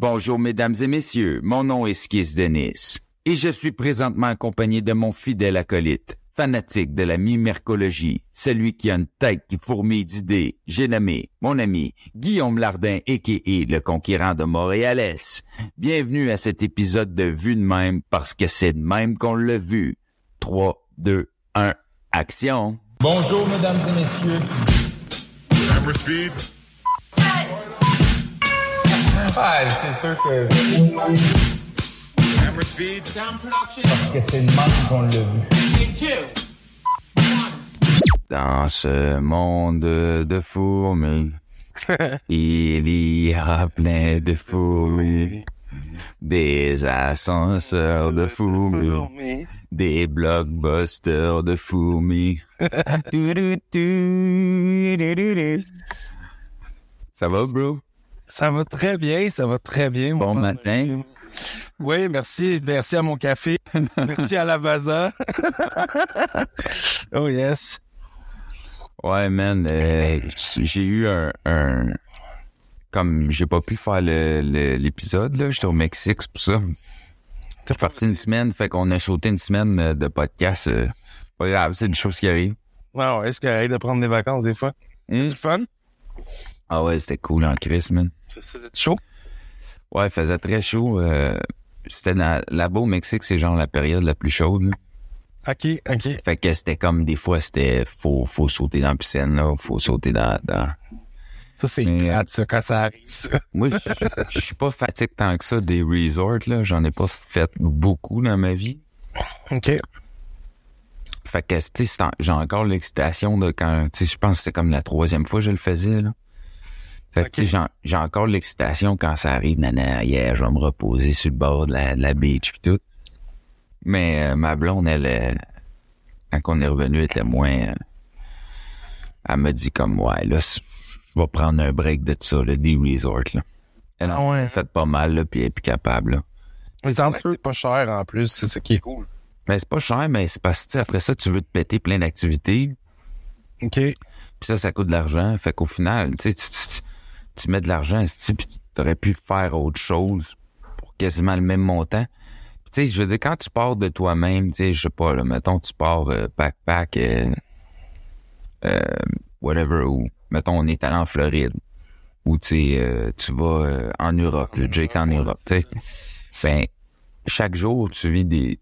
Bonjour mesdames et messieurs, mon nom est Skis Denis et je suis présentement accompagné de mon fidèle acolyte, fanatique de la mimercologie, celui qui a une tête qui fourmille d'idées. J'ai nommé mon ami Guillaume Lardin a.k.a. le conquérant de Montréalès. Bienvenue à cet épisode de Vue de même parce que c'est de même qu'on l'a vu. 3, 2, 1, action! Bonjour, mesdames et messieurs. Camera speed. C'est sûr que, speed. que c'est le même qu'on l'a vu. Dans ce monde de fourmis, il y a plein de fourmis, des ascenseurs de fourmis, des blockbusters de fourmis. Ça va, bro? Ça va très bien, ça va très bien. Bon matin. Oui, merci. Merci à mon café. merci à la Vaza. oh yes. Ouais, man, euh, j'ai eu un, un- Comme j'ai pas pu faire l'épisode, là, j'étais au Mexique, c'est pour ça. J'étais parti une semaine, fait qu'on a sauté une semaine euh, de podcast. euh, pas grave, c'est une chose qui arrive. Ouais, ouais, est-ce qu'il arrête de prendre des vacances des fois? Hein? C'est fun? Ah ouais, c'était cool en Chris, man. Faisait chaud? Ouais, il faisait très chaud. euh, c'était dans- là-bas au Mexique, c'est genre la période la plus chaude. là. Ok, ok. Fait que c'était comme des fois, c'était faut, faut sauter dans la piscine, là, faut sauter dans... dans... Ça, c'est Mais, plate, ça, quand ça arrive, ça. Moi, je suis pas fatigué tant que ça des resorts, là. J'en ai pas fait beaucoup dans ma vie. Ok. Fait que, tu sais, j'ai encore l'excitation de quand, tu sais, je pense que c'était comme la troisième fois que je le faisais, là. Fait que, Ok. tu sais, j'en- j'ai encore l'excitation quand ça arrive, nana, yeah, je vais me reposer sur le bord de la, de la beach pis tout. Mais euh, ma blonde, elle, euh, quand on est revenu, elle était moins... euh, elle me dit comme, ouais, là, je vais prendre un break de ça, là, des resorts, là. Elle en Ah ouais. a fait pas mal, là, puis elle est plus capable, là. Mais c'est pas cher en plus, c'est ça qui est cool. Mais c'est pas cher, mais c'est parce que, après ça, tu veux te péter plein d'activités. Ok. Puis ça, ça coûte de l'argent. Fait qu'au final, tu sais, tu, mets de l'argent, tu aurais pu faire autre chose pour quasiment le même montant. Tu sais, je veux dire, quand tu pars de toi-même, tu sais, je sais pas, mettons, tu pars euh, backpack, euh, euh, whatever, ou mettons, on est allé en Floride, ou tu sais, tu vas en Europe, le Jake en Europe, tu sais. Ben, chaque jour, tu vis des,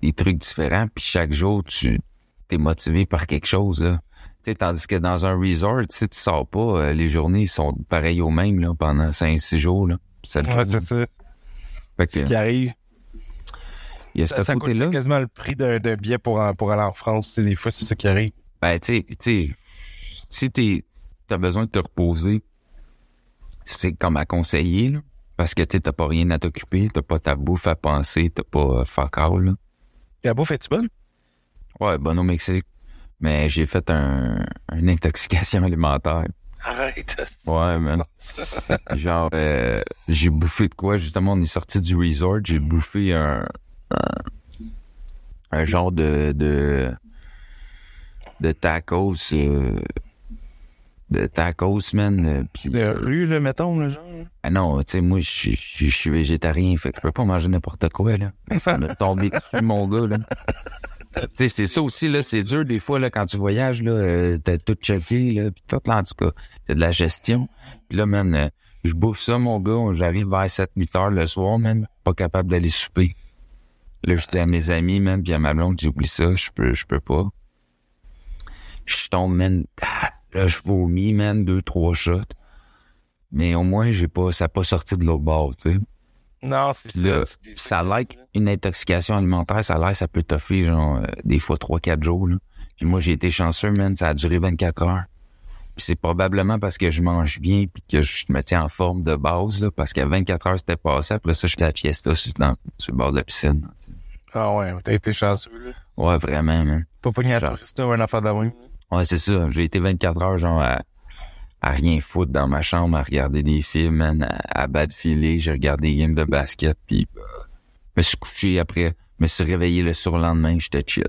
des, trucs différents, puis chaque jour, tu t'es motivé par quelque chose. Tu tandis que dans un resort, tu tu sors pas, euh, les journées sont pareilles aux mêmes là, pendant 5-6 jours. Là. Ouais, c'est ça. fait que, Ce qui arrive. il y a ce Ça, ça coûte quasiment le prix d'un d'un billet pour, en- pour aller en France. Des fois, c'est ça qui arrive. Ben, tu sais, tu si t'es, t'as besoin de te reposer, c'est comme à conseiller, là. Parce que tu t'as pas rien à t'occuper, t'as pas ta bouffe à penser, t'as pas euh, fuck all, là. La bouffe est-tu bonne? Ouais, bon au Mexique. Mais j'ai fait un, une intoxication alimentaire. Arrête. Ouais, man. Genre, euh, j'ai bouffé de quoi? Justement, on est sorti du resort. J'ai bouffé un, un, un genre de, de, de tacos, euh, de tacos, man. euh, Puis, De rue, là, mettons, le genre. ah non, tu sais, moi, je suis- végétarien, fait que je peux pas manger n'importe quoi, là. Ça m'a tombé dessus, mon gars, là. Sais, c'est ça aussi, là, c'est dur des fois, là, quand tu voyages, là, euh, t'as tout checké, là, pis tout, là, en tout cas, c'est de la gestion. Puis là, man, euh, je bouffe ça, mon gars, j'arrive vers 7-8 heures le soir, man, pas capable d'aller souper. Là, j'étais à mes amis, man, puis à ma blonde, j'ai oublié ça, je peux, je peux pas. Je tombe, man, ah, là, je vomis, man, deux, trois shots. Mais au moins, j'ai pas, ça a pas sorti de l'autre bord. Non, c'est ça. ça a l'air une intoxication alimentaire, ça l'air, ça peut toffer, genre, euh, des fois 3-4 jours, là. Puis moi, j'ai été chanceux, man, ça a duré 24 heures. Puis c'est probablement parce que je mange bien puis que je me tiens en forme de base, là, parce qu'à 24 heures, c'était passé. Après ça, j'étais à fiesta sur, dans- sur le bord de la piscine. Ah ouais, t'as été chanceux, là. Ouais, vraiment, man. Pas pogné à touriste ou un affaire d'avant. Ouais, c'est ça. J'ai été 24 heures, genre, à, à rien foutre dans ma chambre, à regarder des films, man, à, à babsiller. J'ai regardé des games de basket, puis je me suis couché après. Me suis réveillé le surlendemain, j'étais chill.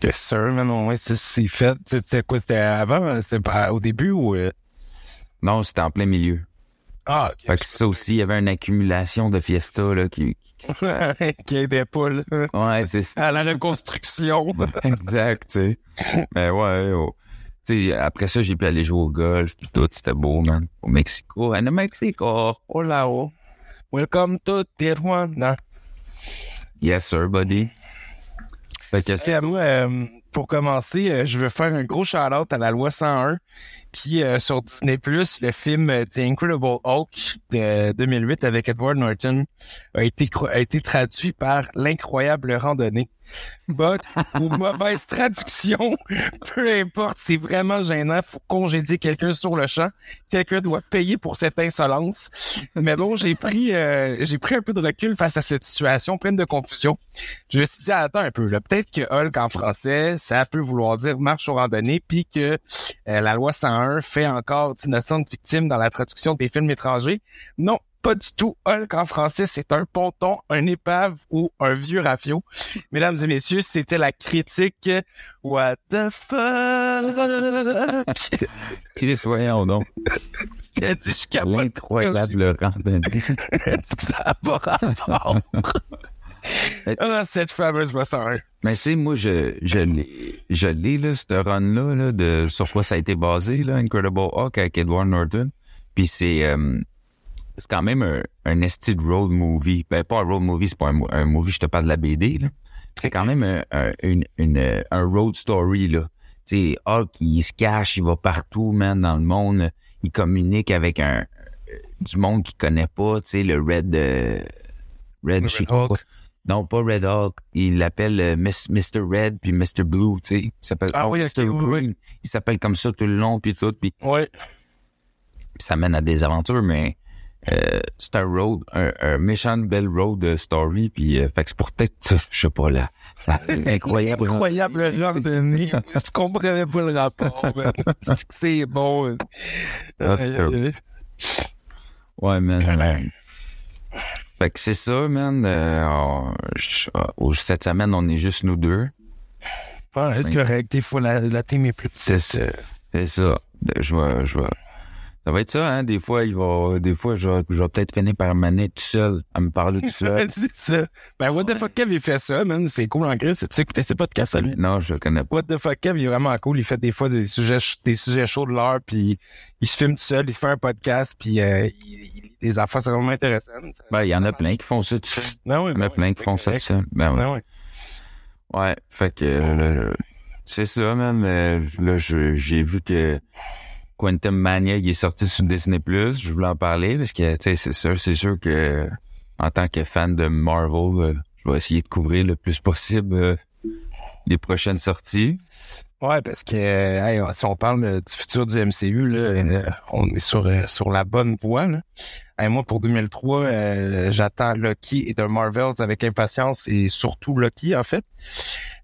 C'est sûr, non, ouais, c'est- c'est fait. C'était quoi, c'était avant? C'était pas au début ou... euh? Non, c'était en plein milieu. Ah, Fait que ça aussi, il y avait une accumulation de fiesta, là, qui... qui aidait pas, là, Ouais, c'est ça. à la reconstruction. exact, tu sais. Mais ouais, oh. Tu sais, après ça, j'ai pu aller jouer au golf, puis tout, c'était beau, man. Au Mexico, en Mexico. Hola, oh. Welcome to Tijuana. Yes, sir, buddy. Fait que moi, euh, pour commencer, euh, je veux faire un gros shout-out à la loi 101 qui, euh, sur Disney+, le film euh, The Incredible Hulk de 2008 avec Edward Norton a été, a été traduit par L'incroyable randonnée. But, ou mauvaise traduction, peu importe, c'est vraiment gênant, faut congédier quelqu'un sur le champ, quelqu'un doit payer pour cette insolence. Mais bon, j'ai pris euh, j'ai pris un peu de recul face à cette situation pleine de confusion. Je me suis dit, attends un peu, là, peut-être que Hulk en français, ça peut vouloir dire marche aux randonnées, puis que euh, la loi 101 fait encore d'innocentes victimes dans la traduction des films étrangers. Non, pas du tout. Hulk en français, c'est un ponton, un épave ou un vieux rafio. Mesdames et messieurs, c'était la critique What the fuck? Chris, voyons donc. L'incroyable randonnée. Elle dit que ça a pas rapport. Ah, cette fameuse 101. Mais tu sais, moi, je, je l'ai, je l'ai, là, ce run-là, là, de, sur quoi ça a été basé, là, Incredible Hulk avec Edward Norton. Puis c'est, euh, c'est quand même un, un esti de road movie. Ben, pas un road movie, c'est pas un, un movie, je te parle de la BD, là. C'est quand même un, un, une, une, un road story, là. Tu sais, Hulk, il se cache, il va partout, man, dans le monde. Il communique avec un, du monde qu'il connaît pas, tu sais, le Red, euh, Red, Le pas. Non, pas Red Hulk. Il l'appelle euh, Mr. Red puis Mr. Blue, tu sais. Il s'appelle Ah oui, Mr. ok, oui, oui. Green. Il s'appelle comme ça tout le long puis tout. Puis Ouais. ça mène à des aventures, mais euh, c'est un road, un, un méchant belle road euh, story. Puis euh, fait que c'est pour peut-être, je sais pas là, incroyable. Incroyable randonnée. Je comprenais pas le rapport. C'est bon. Aïe, aïe. Ouais, man. Fait que c'est ça, man. Euh, on- je- euh, cette semaine, on est juste nous deux. Ah, Est-ce correct? Des fois, la, la team est plus C'est petite. ça. C'est ça. Je vais, je vais. Ça va être ça, hein? Des fois, il va, des fois, je vais, je vais peut-être finir par m'amener tout seul, à me parler tout seul. c'est ça. Ben, What the fuck Kev, il fait ça, man. C'est cool en Christ. Tu écouté ses podcasts à lui? non, je le connais pas. What the fuck Kev, il est vraiment cool. Il fait des fois des sujets, des sujets chauds de l'heure, puis il se filme tout seul, il fait un podcast, puis euh, il, il lit des affaires, c'est vraiment intéressant. Ça- Ben, il y en a plein qui font ça tout seul. Non, oui, Il y en a plein qui font ça tout seul. Ben, ouais. Non, oui. Ouais. Fait que, euh, c'est ça, man. Euh, Là, j'ai vu que Quantum Mania, est sorti sur Disney+. Je voulais en parler parce que, c'est sûr, c'est sûr que, en tant que fan de Marvel, euh, je vais essayer de couvrir le plus possible euh, les prochaines sorties. Ouais, parce que si on parle euh, du futur du MCU, on est sur sur la bonne voie. Là. Moi, pour 2003, euh, j'attends Loki et The Marvels avec impatience et surtout Loki, en fait.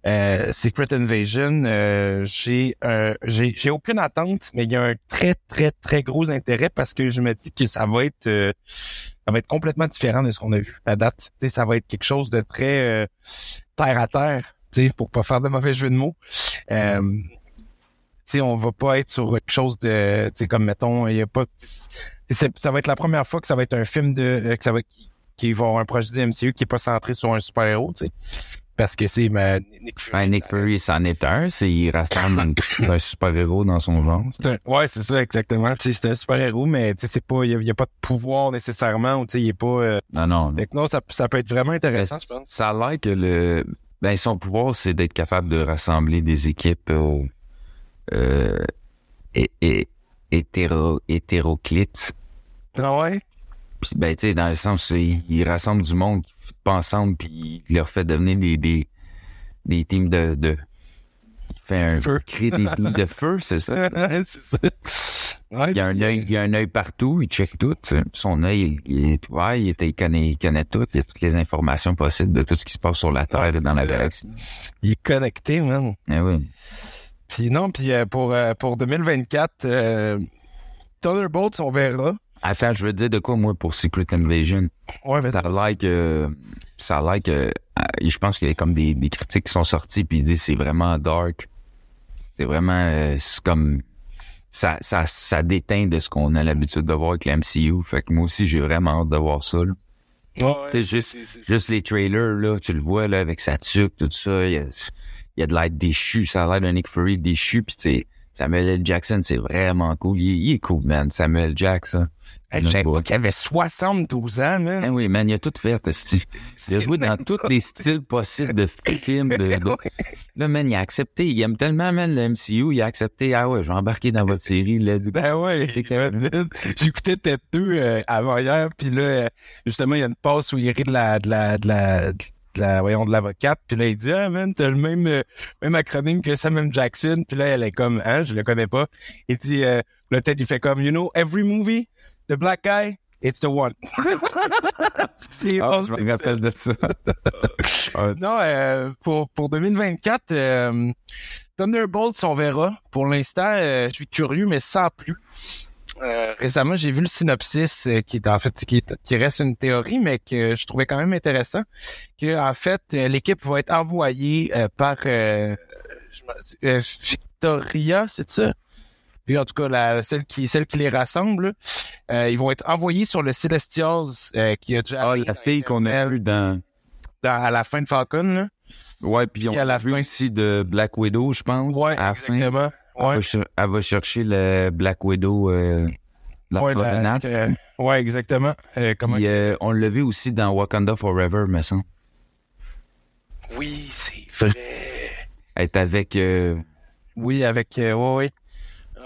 Euh, Secret Invasion, euh, j'ai euh, j'ai aucune attente, mais il y a un très très très gros intérêt parce que je me dis que ça va être euh, ça va être complètement différent de ce qu'on a vu à date. Tu sais, ça va être quelque chose de très euh, terre à terre, pour pas faire de mauvais jeu de mots. Sais, on va pas être sur quelque chose de, tu sais, comme mettons, il y a pas, ça va être la première fois que ça va être un film de, euh, que ça va, qui, qui va avoir un projet de MCU qui est pas centré sur un super héros, tu sais, parce que c'est ma, Nick Fury. Ben, Nick Fury, c'en est un. C'est, il rassemble un, un super-héros dans son genre. Un- ouais, c'est ça, exactement. C'est un super héros, mais tu sais, c'est pas, il y a, pas de pouvoir nécessairement, ou tu sais, il est pas. Euh, Non, non. que non, ça, ça peut être vraiment intéressant, je pense. Ça a l'air que le, ben, son pouvoir, c'est d'être capable de rassembler des équipes euh, euh, hé- hé- hétéro, hétéroclites. Ah ouais? Puis, ben, tu sais, dans le sens, il, il rassemble du monde qui pas ensemble, puis il leur fait devenir des, des, des teams de, de, il fait un, Feu. crée des teams de feu, c'est ça? c'est ça. Ouais, Il y a un œil, il y a un œil partout, il check tout. Son œil, il, il est ouvert, il, il connaît, il connaît tout, il a toutes les informations possibles de tout ce qui se passe sur la Terre et dans la galaxie. il est connecté, man. Eh oui. Puis non, puis euh, pour euh, pour 2024, euh, Thunderbolts, on verra. Attends, je veux te dire de quoi, moi, pour Secret Invasion? Ouais, mais Ça a l'air que, ça a l'air que, je pense qu'il y a comme des, des critiques qui sont sorties puis ils disent c'est vraiment dark. C'est vraiment, c'est comme, ça, ça, ça déteint de ce qu'on a l'habitude de voir avec la MCU. Fait que moi aussi, j'ai vraiment hâte de voir ça. là. Ouais, juste, juste les trailers, là, tu le vois, là, avec sa tuque, tout ça, il y a, il y a de l'air déchu, ça a l'air d'un Nick Fury déchu, puis tu sais, Samuel L. Jackson, c'est vraiment cool. Il, est- il est cool, man, Samuel Jackson. Hey, qu'il avait 72 ans, man. Ah oui, man, il a tout fait, esti. Il a joué dans tous les styles possibles de films. De, Là, man, il a accepté. Il aime tellement, man, le MCU. Il a accepté. Ah ouais, je vais embarquer dans votre série. Let's go. Ben ouais, j'écoutais 2 euh, avant hier, puis là, euh, justement, il y a une passe où il rit de la, de la, de la, de la, voyons, de l'avocate, puis là, il dit, ah, man, t'as le même, euh, même acronyme que Samuel Jackson, puis là, elle est comme, hein, je le connais pas. Il dit, euh, là, Ted, il fait comme, you know, every movie, the black guy, it's the one. C'est Ah, je me rappelle de ça. Non, euh, pour, pour 2024, euh, Thunderbolts, on verra. Pour l'instant, euh, je suis curieux, mais sans plus. Euh, récemment, j'ai vu le synopsis euh, qui est en fait qui, est- qui reste une théorie, mais que je trouvais quand même intéressant. Que en fait, euh, l'équipe va être envoyée euh, par euh, euh, Victoria, c'est ça? Puis en tout cas, la, celle qui celle qui les rassemble. Euh, ils vont être envoyés sur le Celestials euh, qui a déjà Ah, la fille qu'on a vue dans... dans- à la fin de Falcon. Là. Ouais, puis on Puis à la a vu fin- aussi de Black Widow, je pense. Ouais, à la fin. Exactement. Elle, Ouais. va elle va chercher le Black Widow, euh, la Ouais, la- euh, ouais, exactement. Euh, comment... Puis, euh, on l'a vu aussi dans Wakanda Forever, me semble. Oui, c'est vrai. Elle est avec euh, Oui, avec... euh, ouais, ouais.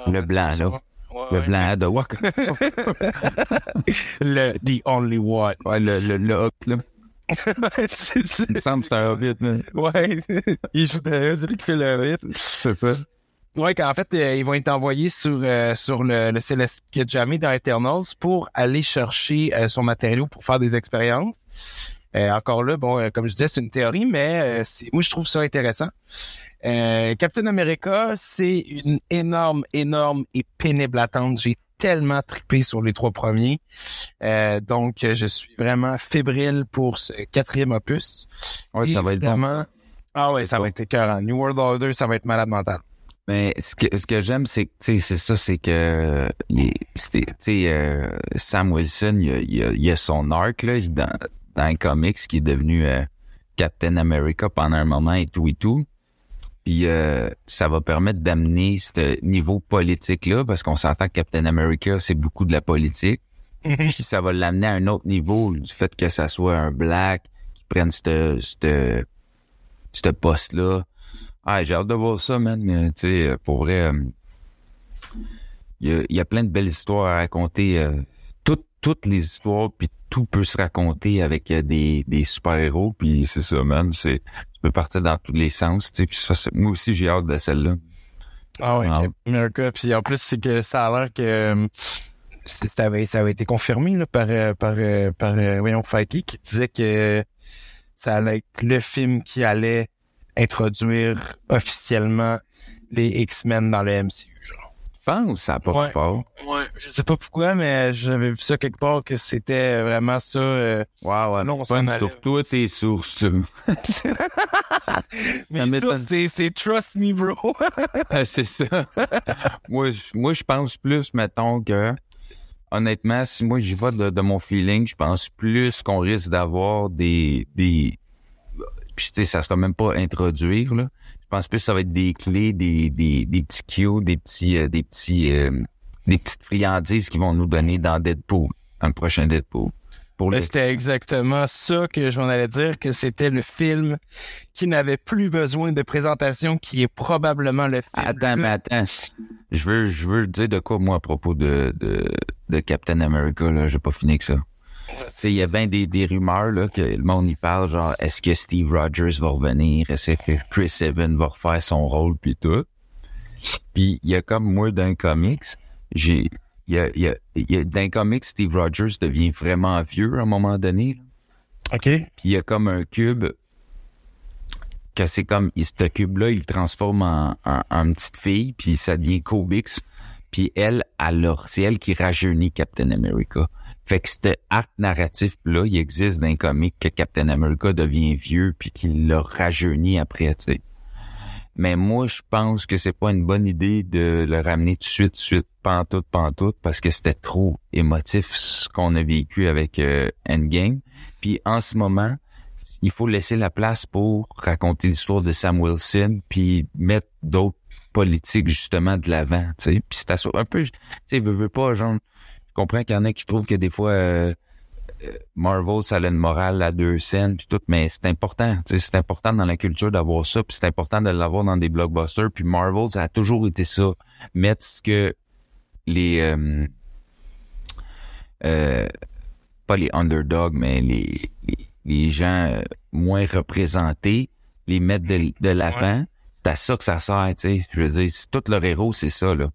Ah, Le blanc, là. Ouais, le ouais. blanc de Wakanda. Le The Only One. Ouais, le, le, le Hulk, là. Il me semble que c'est un hobbit, là. Ouais, il joue de celui qui fait le rythme. C'est ça. Ouais, qu'en fait, euh, ils vont être envoyés sur euh, sur le, le mis dans Eternals pour aller chercher euh, son matériau pour faire des expériences. Euh, encore là, bon, euh, comme je disais, c'est une théorie, mais euh, c'est- moi je trouve ça intéressant. Euh, Captain America, c'est une énorme, énorme et pénible attente. J'ai tellement trippé sur les trois premiers. Euh, donc, euh, je suis vraiment fébrile pour ce quatrième opus. Ouais, ça va être bon. Évidemment- Ah ouais, ça va être écœurant. New World Order, ça va être malade mental. Mais ce que, ce que j'aime, c'est que, tu sais, c'est ça, c'est que, il est- c'est- tu sais, euh, Sam Wilson, il a, il, a, il a son arc, là, dans, dans les comics, qui est devenu euh, Captain America pendant un moment et tout et tout. Puis euh, ça va permettre d'amener ce niveau politique-là, parce qu'on s'entend que Captain America, c'est beaucoup de la politique. Puis ça va l'amener à un autre niveau, du fait que ça soit un black qui prenne ce ce ce poste-là. Ah, j'ai hâte de voir ça, man. Euh, Tu sais, euh, pour vrai, euh, il y, a, il y a plein de belles histoires à raconter. euh, toutes, toutes les histoires, puis tout peut se raconter avec euh, des, des super-héros. Puis c'est ça, man. C'est, tu peux partir dans tous les sens. Tu sais, puis ça, moi aussi, j'ai hâte de celle-là. Ah ouais, Ah. America. Puis en plus, c'est que ça a l'air que ça avait, ça avait été confirmé là, par, par, par voyons, Feige qui disait que ça allait être le film qui allait introduire officiellement les X-Men dans le MCU. Genre. Je pense ça a pas Ouais. fort. Ouais, je sais pas pourquoi, mais j'avais vu ça quelque part que c'était vraiment ça. euh, Wow, Non, on allait. sur toi, tes sources. Mais c'est, c'est Trust Me Bro. Ah, c'est ça. moi, je- moi, je pense plus, mettons, que honnêtement, si moi j'y vais de, de mon feeling, je pense plus qu'on risque d'avoir des. des puis, tu sais, ça sera même pas introduire, là. Je pense plus que ça va être des clés, des, des, des petits cues, des petits, euh, des petits, euh, des petites friandises qui vont nous donner dans Deadpool, dans le prochain Deadpool. Ben, C'était exactement ça que j'en allais dire, que c'était le film qui n'avait plus besoin de présentation, qui est probablement le film. Attends, mais attends. Je veux, je veux dire de quoi, moi, à propos de, de, de Captain America, là. J'ai pas fini que ça. Il y a bien des, des rumeurs, là, que le monde y parle, genre, est-ce que Steve Rogers va revenir? Est-ce que Chris Evans va refaire son rôle, puis tout? Puis, il y a comme moi, dans les comics, j'ai, il y a, il y a, il y a, dans les comics, Steve Rogers devient vraiment vieux à un moment donné, là. OK. Puis il y a comme un cube que c'est comme ce cube-là, il le transforme en, en, en petite fille, puis ça devient Kobix. Puis elle, alors, c'est elle qui rajeunit Captain America. Fait que cet arc narratif-là, il existe dans les comics que Captain America devient vieux puis qu'il l'a rajeuni après, tu sais. Mais moi, je pense que c'est pas une bonne idée de le ramener tout de suite, tout de suite, pantoute, pantoute, parce que c'était trop émotif ce qu'on a vécu avec euh, Endgame. Puis en ce moment, il faut laisser la place pour raconter l'histoire de Sam Wilson, puis mettre d'autres politiques justement de l'avant, tu sais. Puis c'est un peu, tu sais, pas, genre, je comprends qu'il y en a qui trouvent que des fois euh, euh, Marvel ça a une morale à deux scènes puis tout, mais c'est important, c'est important dans la culture d'avoir ça, puis c'est important de l'avoir dans des blockbusters. Puis Marvel ça a toujours été ça, mettre ce que les euh, euh, pas les underdogs, mais les, les, les gens moins représentés, les mettre de, de l'avant. C'est à ça que ça sert, tu sais. Je veux dire, tout leur héros, c'est ça, là.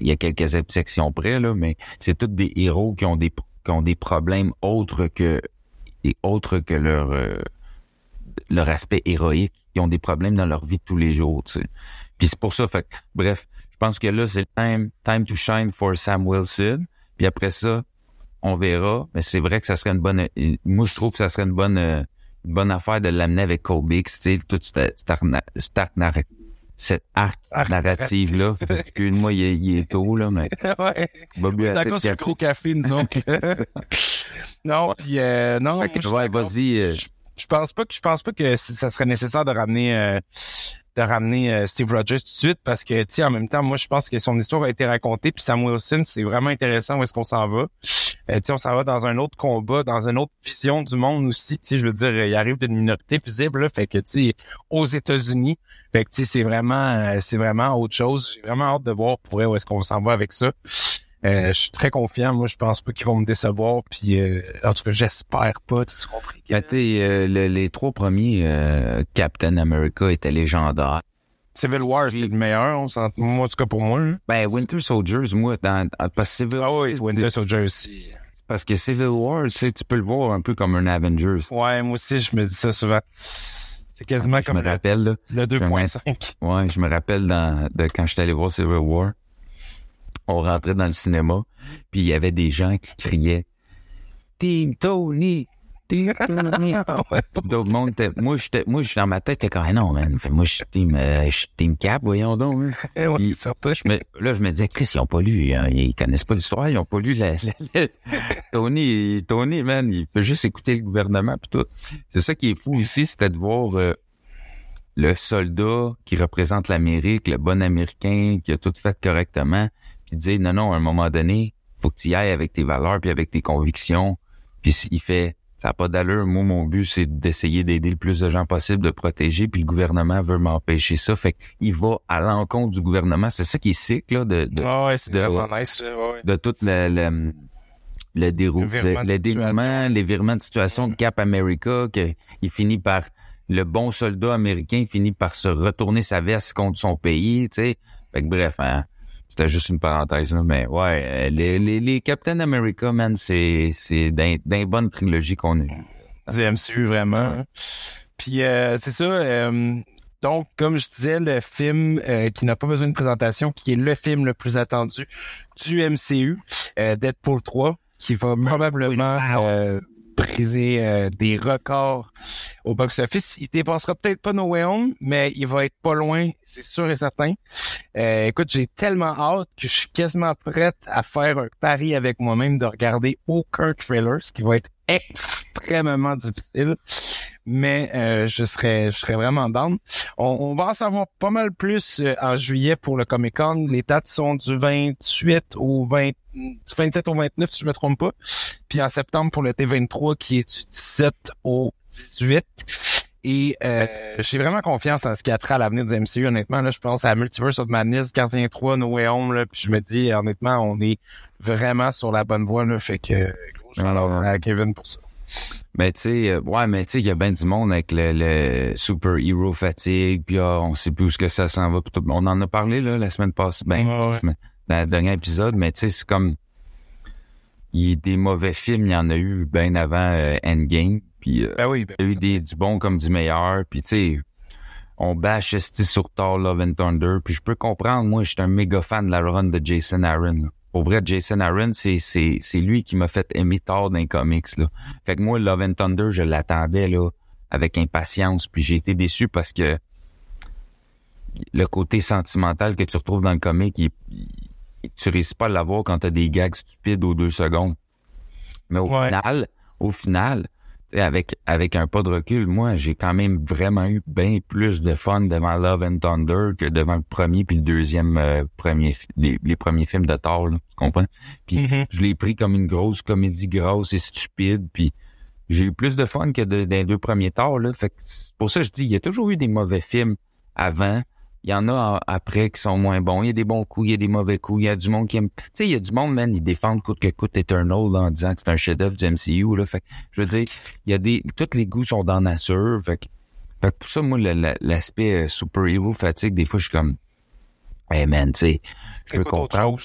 Il y a quelques exceptions près, là, mais c'est tous des héros qui ont des qui ont des problèmes autres que et autres que leur euh, leur aspect héroïque. Ils ont des problèmes dans leur vie de tous les jours, tu sais. Puis c'est pour ça, fait bref, je pense que là, c'est time, time to shine for Sam Wilson. Puis après ça, on verra. Mais c'est vrai que ça serait une bonne. Moi, je trouve que ça serait une bonne, euh, une bonne affaire de l'amener avec Colbix, tu sais, tout cet cet arc, na- cet arc narra- cette arc, Arc narrative là. Excuse-moi, il, est- il est tôt là, mais ouais. va bu assez D'accord, café. gros café, nous autres. non, puis euh, non. Suis ouais, vas-y. euh, je, je pense pas que je pense pas que ça serait nécessaire de ramener euh, de ramener euh, Steve Rogers tout de suite parce que tu en même temps moi je pense que son histoire a été racontée puis Sam Wilson c'est vraiment intéressant où est-ce qu'on s'en va. Euh, on s'en va dans un autre combat dans une autre vision du monde aussi. Tu je veux dire il arrive d'une minorité visible là, fait que tu aux États-Unis. Fait que tu c'est vraiment euh, c'est vraiment autre chose. J'ai vraiment hâte de voir pour vrai où est-ce qu'on s'en va avec ça je suis très confiant. Moi, je pense pas qu'ils vont me décevoir. Puis, euh, en tout cas, j'espère pas. Tu compris? ben, euh, le- les trois premiers euh, Captain America étaient légendaires. Civil War, c'est le meilleur. On. Moi, en tout cas, pour moi. hein. Ben, Winter Soldiers, moi, dans, parce que Civil, Ah oui, Winter Soldier aussi. parce que Civil War, tu sais, tu peux le voir un peu comme un Avengers. Ouais, moi aussi, je me dis ça souvent. C'est quasiment Je comme me le, rappelle, là. le 2.5. Ouais, je me rappelle dans, de quand j'étais allé voir Civil War. On rentrait dans le cinéma, puis il y avait des gens qui criaient Team Tony! Team Tony! Ah. D'autres monde était, moi, j'étais, moi, j'étais dans ma tête, j'étais comme, Ah non, man. Fait, moi, je suis team, euh, team Cap, voyons donc, hein. Ouais, Il- certain. Je me- là, je me disais, Chris, ils ont pas lu, hein, ils connaissent pas l'histoire, ils ont pas lu la, la- la- Tony, Tony, man, il peut juste écouter le gouvernement pis tout. C'est ça qui est fou ici, c'était de voir euh, le soldat qui représente l'Amérique, le bon Américain qui a tout fait correctement, puis dire, non, non, à un moment donné, faut que tu y ailles avec tes valeurs puis avec tes convictions. Puis il fait, ça n'a pas d'allure. Moi, mon but, c'est d'essayer d'aider le plus de gens possible, de protéger, puis le gouvernement veut m'empêcher ça. Fait qu'il va à l'encontre du gouvernement. C'est ça qui est sick, là, de, de, Ah ouais, de- vraiment nice. ça, ouais. de tout le, le, le déroul, Le virement le, de le déroulement, les virements de situation de Cap America, que il finit par, le bon soldat américain finit par se retourner sa veste contre son pays, tu sais. Fait que bref, hein, c'était juste une parenthèse, là, mais ouais, les, les, les Captain America, man, c'est, c'est d'un, d'un bonne trilogie qu'on a eu. du MCU vraiment. hein. Puis euh, c'est ça. euh, donc, comme je disais, le film euh, qui n'a pas besoin de présentation, qui est le film le plus attendu du MCU, euh, Deadpool 3, qui va probablement briser euh, des records au box-office. Il dépassera peut-être pas No Way Home, mais il va être pas loin, c'est sûr et certain. Euh, écoute, j'ai tellement hâte que je suis quasiment prête à faire un pari avec moi-même de regarder aucun trailer, ce qui va être extrêmement difficile. Mais euh, je serais je serais vraiment down. On, on va en savoir pas mal plus euh, en juillet pour le Comic Con. Les dates sont du 28 au 20 du 27 au 29 si je me trompe pas. Puis en septembre pour le T23 qui est du 17 au 18. Et euh, j'ai vraiment confiance dans ce qui a trait à l'avenir du MCU. Honnêtement, là, je pense à Multiverse of Madness, Gardien 3, No Way Home. Là, puis je me dis, honnêtement, on est vraiment sur la bonne voie. Là, fait que gros Alors, à Kevin pour ça. Mais tu sais, euh, ouais, mais tu sais, il y a bien du monde avec le, le super hero fatigue, puis ah, on sait plus où ce que ça s'en va. tout. On en a parlé là la semaine passée, ben, Ouais, ouais. la semaine- dans le dernier épisode, mais tu sais, c'est comme il y a des mauvais films, il y en a eu bien avant euh, Endgame, puis euh, Ben oui, ben, il y a eu des, du bon comme du meilleur, puis tu sais, on bâche esti sur Thor Love and Thunder, puis je peux comprendre, moi, j'étais un méga fan de la run de Jason Aaron. là. Pour vrai, Jason Aaron, c'est c'est c'est lui qui m'a fait aimer Thor dans les comics là. Fait que moi, Love and Thunder, je l'attendais là avec impatience, puis j'ai été déçu parce que le côté sentimental que tu retrouves dans le comic, il, il- tu réussis pas à l'avoir quand t'as des gags stupides aux deux secondes. Mais au Ouais. final, au final, tu avec, avec un pas de recul, moi, j'ai quand même vraiment eu bien plus de fun devant Love and Thunder que devant le premier puis le deuxième euh, premier, les, les premiers films de Thor, là, tu comprends? Puis Mhm. je l'ai pris comme une grosse comédie grosse et stupide, puis j'ai eu plus de fun que de- dans les deux premiers Thor, là. Fait que c'est pour ça que je dis, il y a toujours eu des mauvais films avant. Il y en a après qui sont moins bons. Il y a des bons coups, il y a des mauvais coups. Il y a du monde qui aime. Tu sais, il y a du monde, man, ils défendent coûte que coûte Eternal là, en disant que c'est un chef-d'œuvre du MCU. Là. Fait que, je veux dire, il y a des. Tous les goûts sont dans la nature. Fait que, fait que pour ça, moi, l'aspect euh, super-héros fatigue, des fois, je suis comme. Hey man, tu sais, je peux comprendre.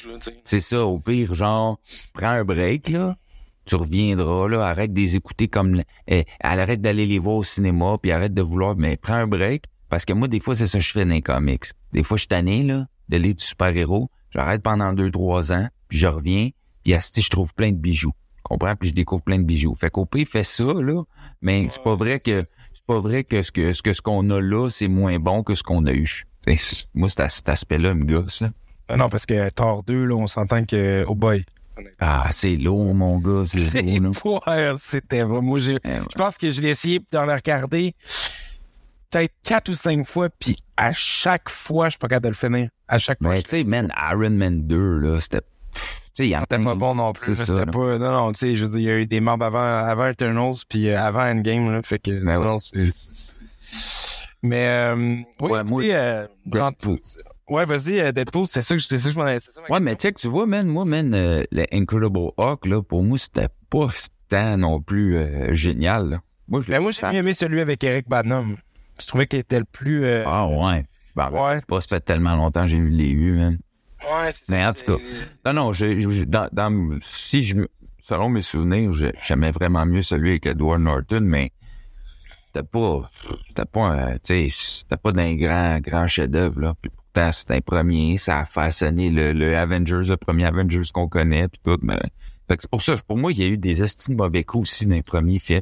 C'est ça, au pire, genre, prends un break, là. Tu reviendras, là. Arrête de les écouter comme... eh, arrête d'aller les voir au cinéma, puis arrête de vouloir... Mais prends un break, parce que moi, des fois, c'est ça que je fais dans les comics. Des fois, je suis tanné, là, de lire du super-héros. J'arrête pendant deux, trois ans, puis je reviens, puis asti, je trouve plein de bijoux. Comprends? Puis je découvre plein de bijoux. Fait qu'au pire, fais ça, là. Mais c'est pas vrai que... C'est pas vrai que ce que ce que ce qu'on a là, c'est moins bon que ce qu'on a eu. C'est- c'est- moi, cet, as- cet aspect-là me gosse, là. Ah non, parce que Thor 2, là, on s'entend que, oh boy. Ah, c'est lourd, mon gars, c'est C'est lourd, là. ouais, c'était vraiment, moi, j'ai, Eh je pense que je l'ai essayé d'en regarder peut-être quatre ou cinq fois, puis à chaque fois, je suis pas capable de le finir. À chaque fois. Mais tu sais, man, Iron Man 2, là, c'était... Tu sais, il y en a C'était pas bon non plus. C'était pas. Non, non, tu sais, je veux dire, il y a eu des membres avant, avant Eternals puis euh, avant Endgame, là. Fait que. Ben ouais. non, c'est. c'est- Mais euh, oui, Ouais, écoutez, moi, euh, Deadpool. Ouais, vas-y, euh, Deadpool, c'est ça que je c'est ça que je m'en Ouais, mais tu sais que tu vois, man, moi, man, euh, le Incredible Hulk, là, pour moi, c'était pas tant non plus euh, génial, là. Moi, je Ben, moi, j'ai mieux aimé celui avec Eric Badnam. Je trouvais qu'il était le plus. euh, Ah, ouais. Ben, ben, Ouais. pas ça fait tellement longtemps que j'ai vu les vues, man. Ouais, c'est Mais en tout cas, Non, non, je, je- dans, dans- si je, selon mes souvenirs, j'aimais vraiment mieux celui avec Edward Norton, mais c'était pas, c'était pas, tu sais, c'était pas d'un grand, grand chef-d'œuvre, là. Puis pourtant, c'était un premier, ça a façonné le, le Avengers, le premier Avengers qu'on connaît, puis tout, mais, fait que c'est pour ça, pour moi, il y a eu des estimes mauvais coups aussi dans les premiers films,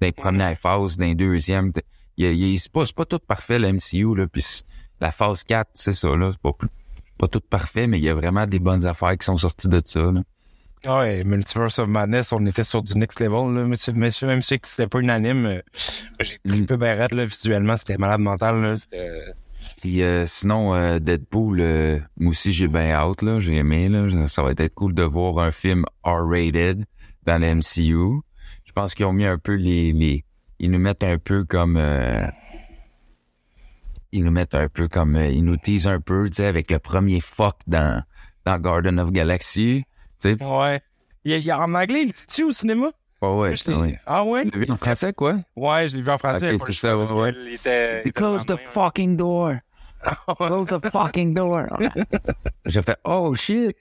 dans les premières phases, dans les deuxièmes. Il il c'est pas, pas tout parfait, le MCU, là, puis la phase 4, c'est ça, là, c'est pas pas tout parfait, mais il y a vraiment des bonnes affaires qui sont sorties de ça. Là. Ouais, Multiverse of Madness, on était sur du next level, là. Mais, tu- mais même si c'était pas unanime, euh, j'ai trippé ben raide, là, visuellement, c'était malade mental, là. C'était. Puis euh, sinon, euh, Deadpool, euh, moi aussi j'ai bien hâte, là, j'ai aimé. Là, ça va être cool de voir un film R-rated dans le MCU. Je pense qu'ils ont mis un peu les, les. Ils nous mettent un peu comme. euh, ils nous mettent un peu comme. euh, ils nous teasent un peu, tu sais, avec le premier fuck dans, dans Garden of Galaxy. Tu sais, Ouais. Il y a, il y a- en anglais, il dit-tu au cinéma? pas ouais. Ouais. Ah ouais? Tu l'as vu en français, quoi? Ouais, je l'ai vu en français. C'est ça, ouais, était- il était close the fucking door. Close the fucking door. J'ai fait, oh shit.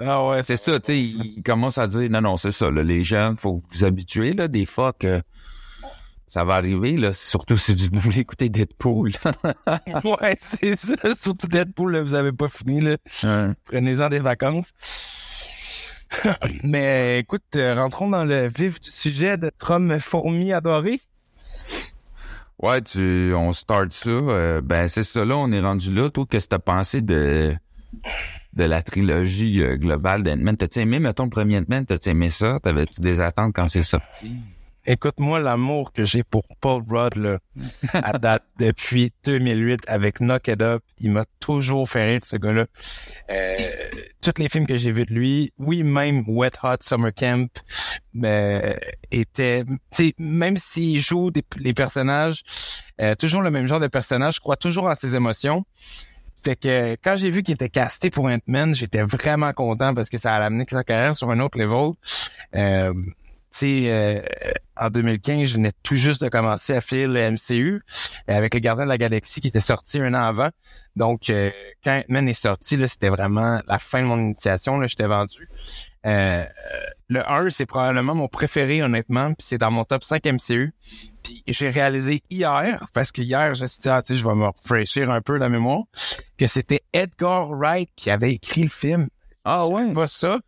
Ah ouais, C'est ça, tu sais, il commence à dire, non, non, c'est ça, là, les gens, faut vous habituer, là, des fois que ça va arriver, là, surtout si vous voulez écouter Deadpool. ouais, c'est ça. Surtout Deadpool, là, vous avez pas fini, là. Prenez-en des vacances. Mais écoute, euh, rentrons dans le vif du sujet de Trom Fourmi adoré. ouais, tu, on start ça, euh, ben, c'est ça, là, on est rendu là. Toi, qu'est-ce que t'as pensé de, de la trilogie euh, globale d'Ant-Man? T'as-tu aimé, mettons, le premier Ant-Man? T'as-tu aimé ça? T'avais-tu des attentes quand c'est sorti? Écoute-moi l'amour que j'ai pour Paul Rudd, là, à date depuis 2008 avec Knock It Up. Il m'a toujours fait rire, ce gars-là. Euh, tous les films que j'ai vus de lui, oui, même Wet Hot Summer Camp, mais était, tu sais, même s'il joue des, les personnages, euh, toujours le même genre de personnage, je crois toujours en ses émotions. Fait que quand j'ai vu qu'il était casté pour Ant-Man, j'étais vraiment content parce que ça a amené sa carrière sur un autre level. Euh, sais, euh, en 2015, je venais tout juste de commencer à faire le MCU euh, avec le Gardien de la Galaxie qui était sorti un an avant. Donc, euh, quand Ant-Man est sorti, c'était vraiment la fin de mon initiation. Là, j'étais vendu. Euh, le 1, c'est probablement mon préféré, honnêtement, puis c'est dans mon top 5 MCU. Puis j'ai réalisé hier, parce que hier, je me suis dit, ah, tu sais, je vais me rafraîchir un peu la mémoire, que c'était Edgar Wright qui avait écrit le film. Ah ouais? Pas ça.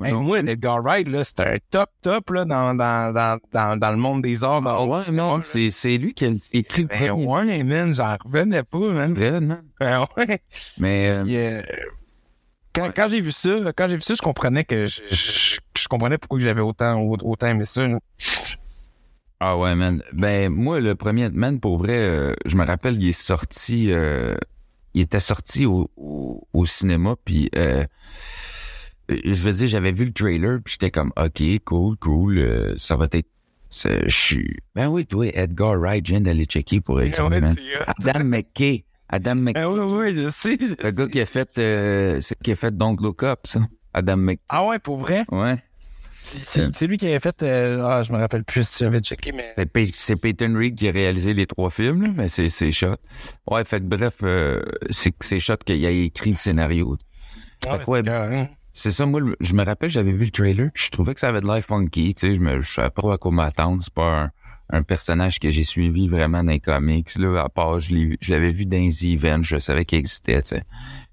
Hey, moi, Edgar Wright, là, c'était un top top là, dans, dans, dans, dans, dans le monde des arts. Ah ouais, non, c'est, c'est lui qui a écrit le Ben ouais, man, j'en revenais pas, man. Ben ouais. Mais, euh, Puis, euh, quand, quand j'ai vu ça, là, quand j'ai vu ça, je comprenais que je, je, je comprenais pourquoi j'avais autant, autant aimé ça. là. ah ouais, man. Ben, moi, le premier Ant-Man, pour vrai, euh, je me rappelle, il est sorti, euh, il était sorti au, au, au cinéma, puis euh, je veux dire, j'avais vu le trailer, puis j'étais comme, OK, cool, cool, euh, ça va être... Je suis... Ben oui, toi, Edgar Wright, je viens d'aller checker pour man. c'est, euh, Adam McKay. Adam McKay. Ah ouais, ouais, je sais. Le gars qui a fait, euh, c'est qui a fait Don't Look Up, ça. Adam McKay. Ah ouais, pour vrai? Ouais. C'est- c'est lui qui avait fait... euh, ah, je me rappelle plus si j'avais checké, mais... C'est Pey- c'est Peyton Reed qui a réalisé les trois films, là, mais c'est Shot. Ouais, fait bref, euh, c'est c'est Shot qui a écrit le scénario. Ah, Fait ouais, c'est ça, moi, je me rappelle, j'avais vu le trailer, je trouvais que ça avait de l'air funky, tu sais, je me, je savais pas à quoi m'attendre, c'est pas un, un personnage que j'ai suivi vraiment dans les comics, là, à part, je l'avais vu dans les events, je savais qu'il existait, tu sais.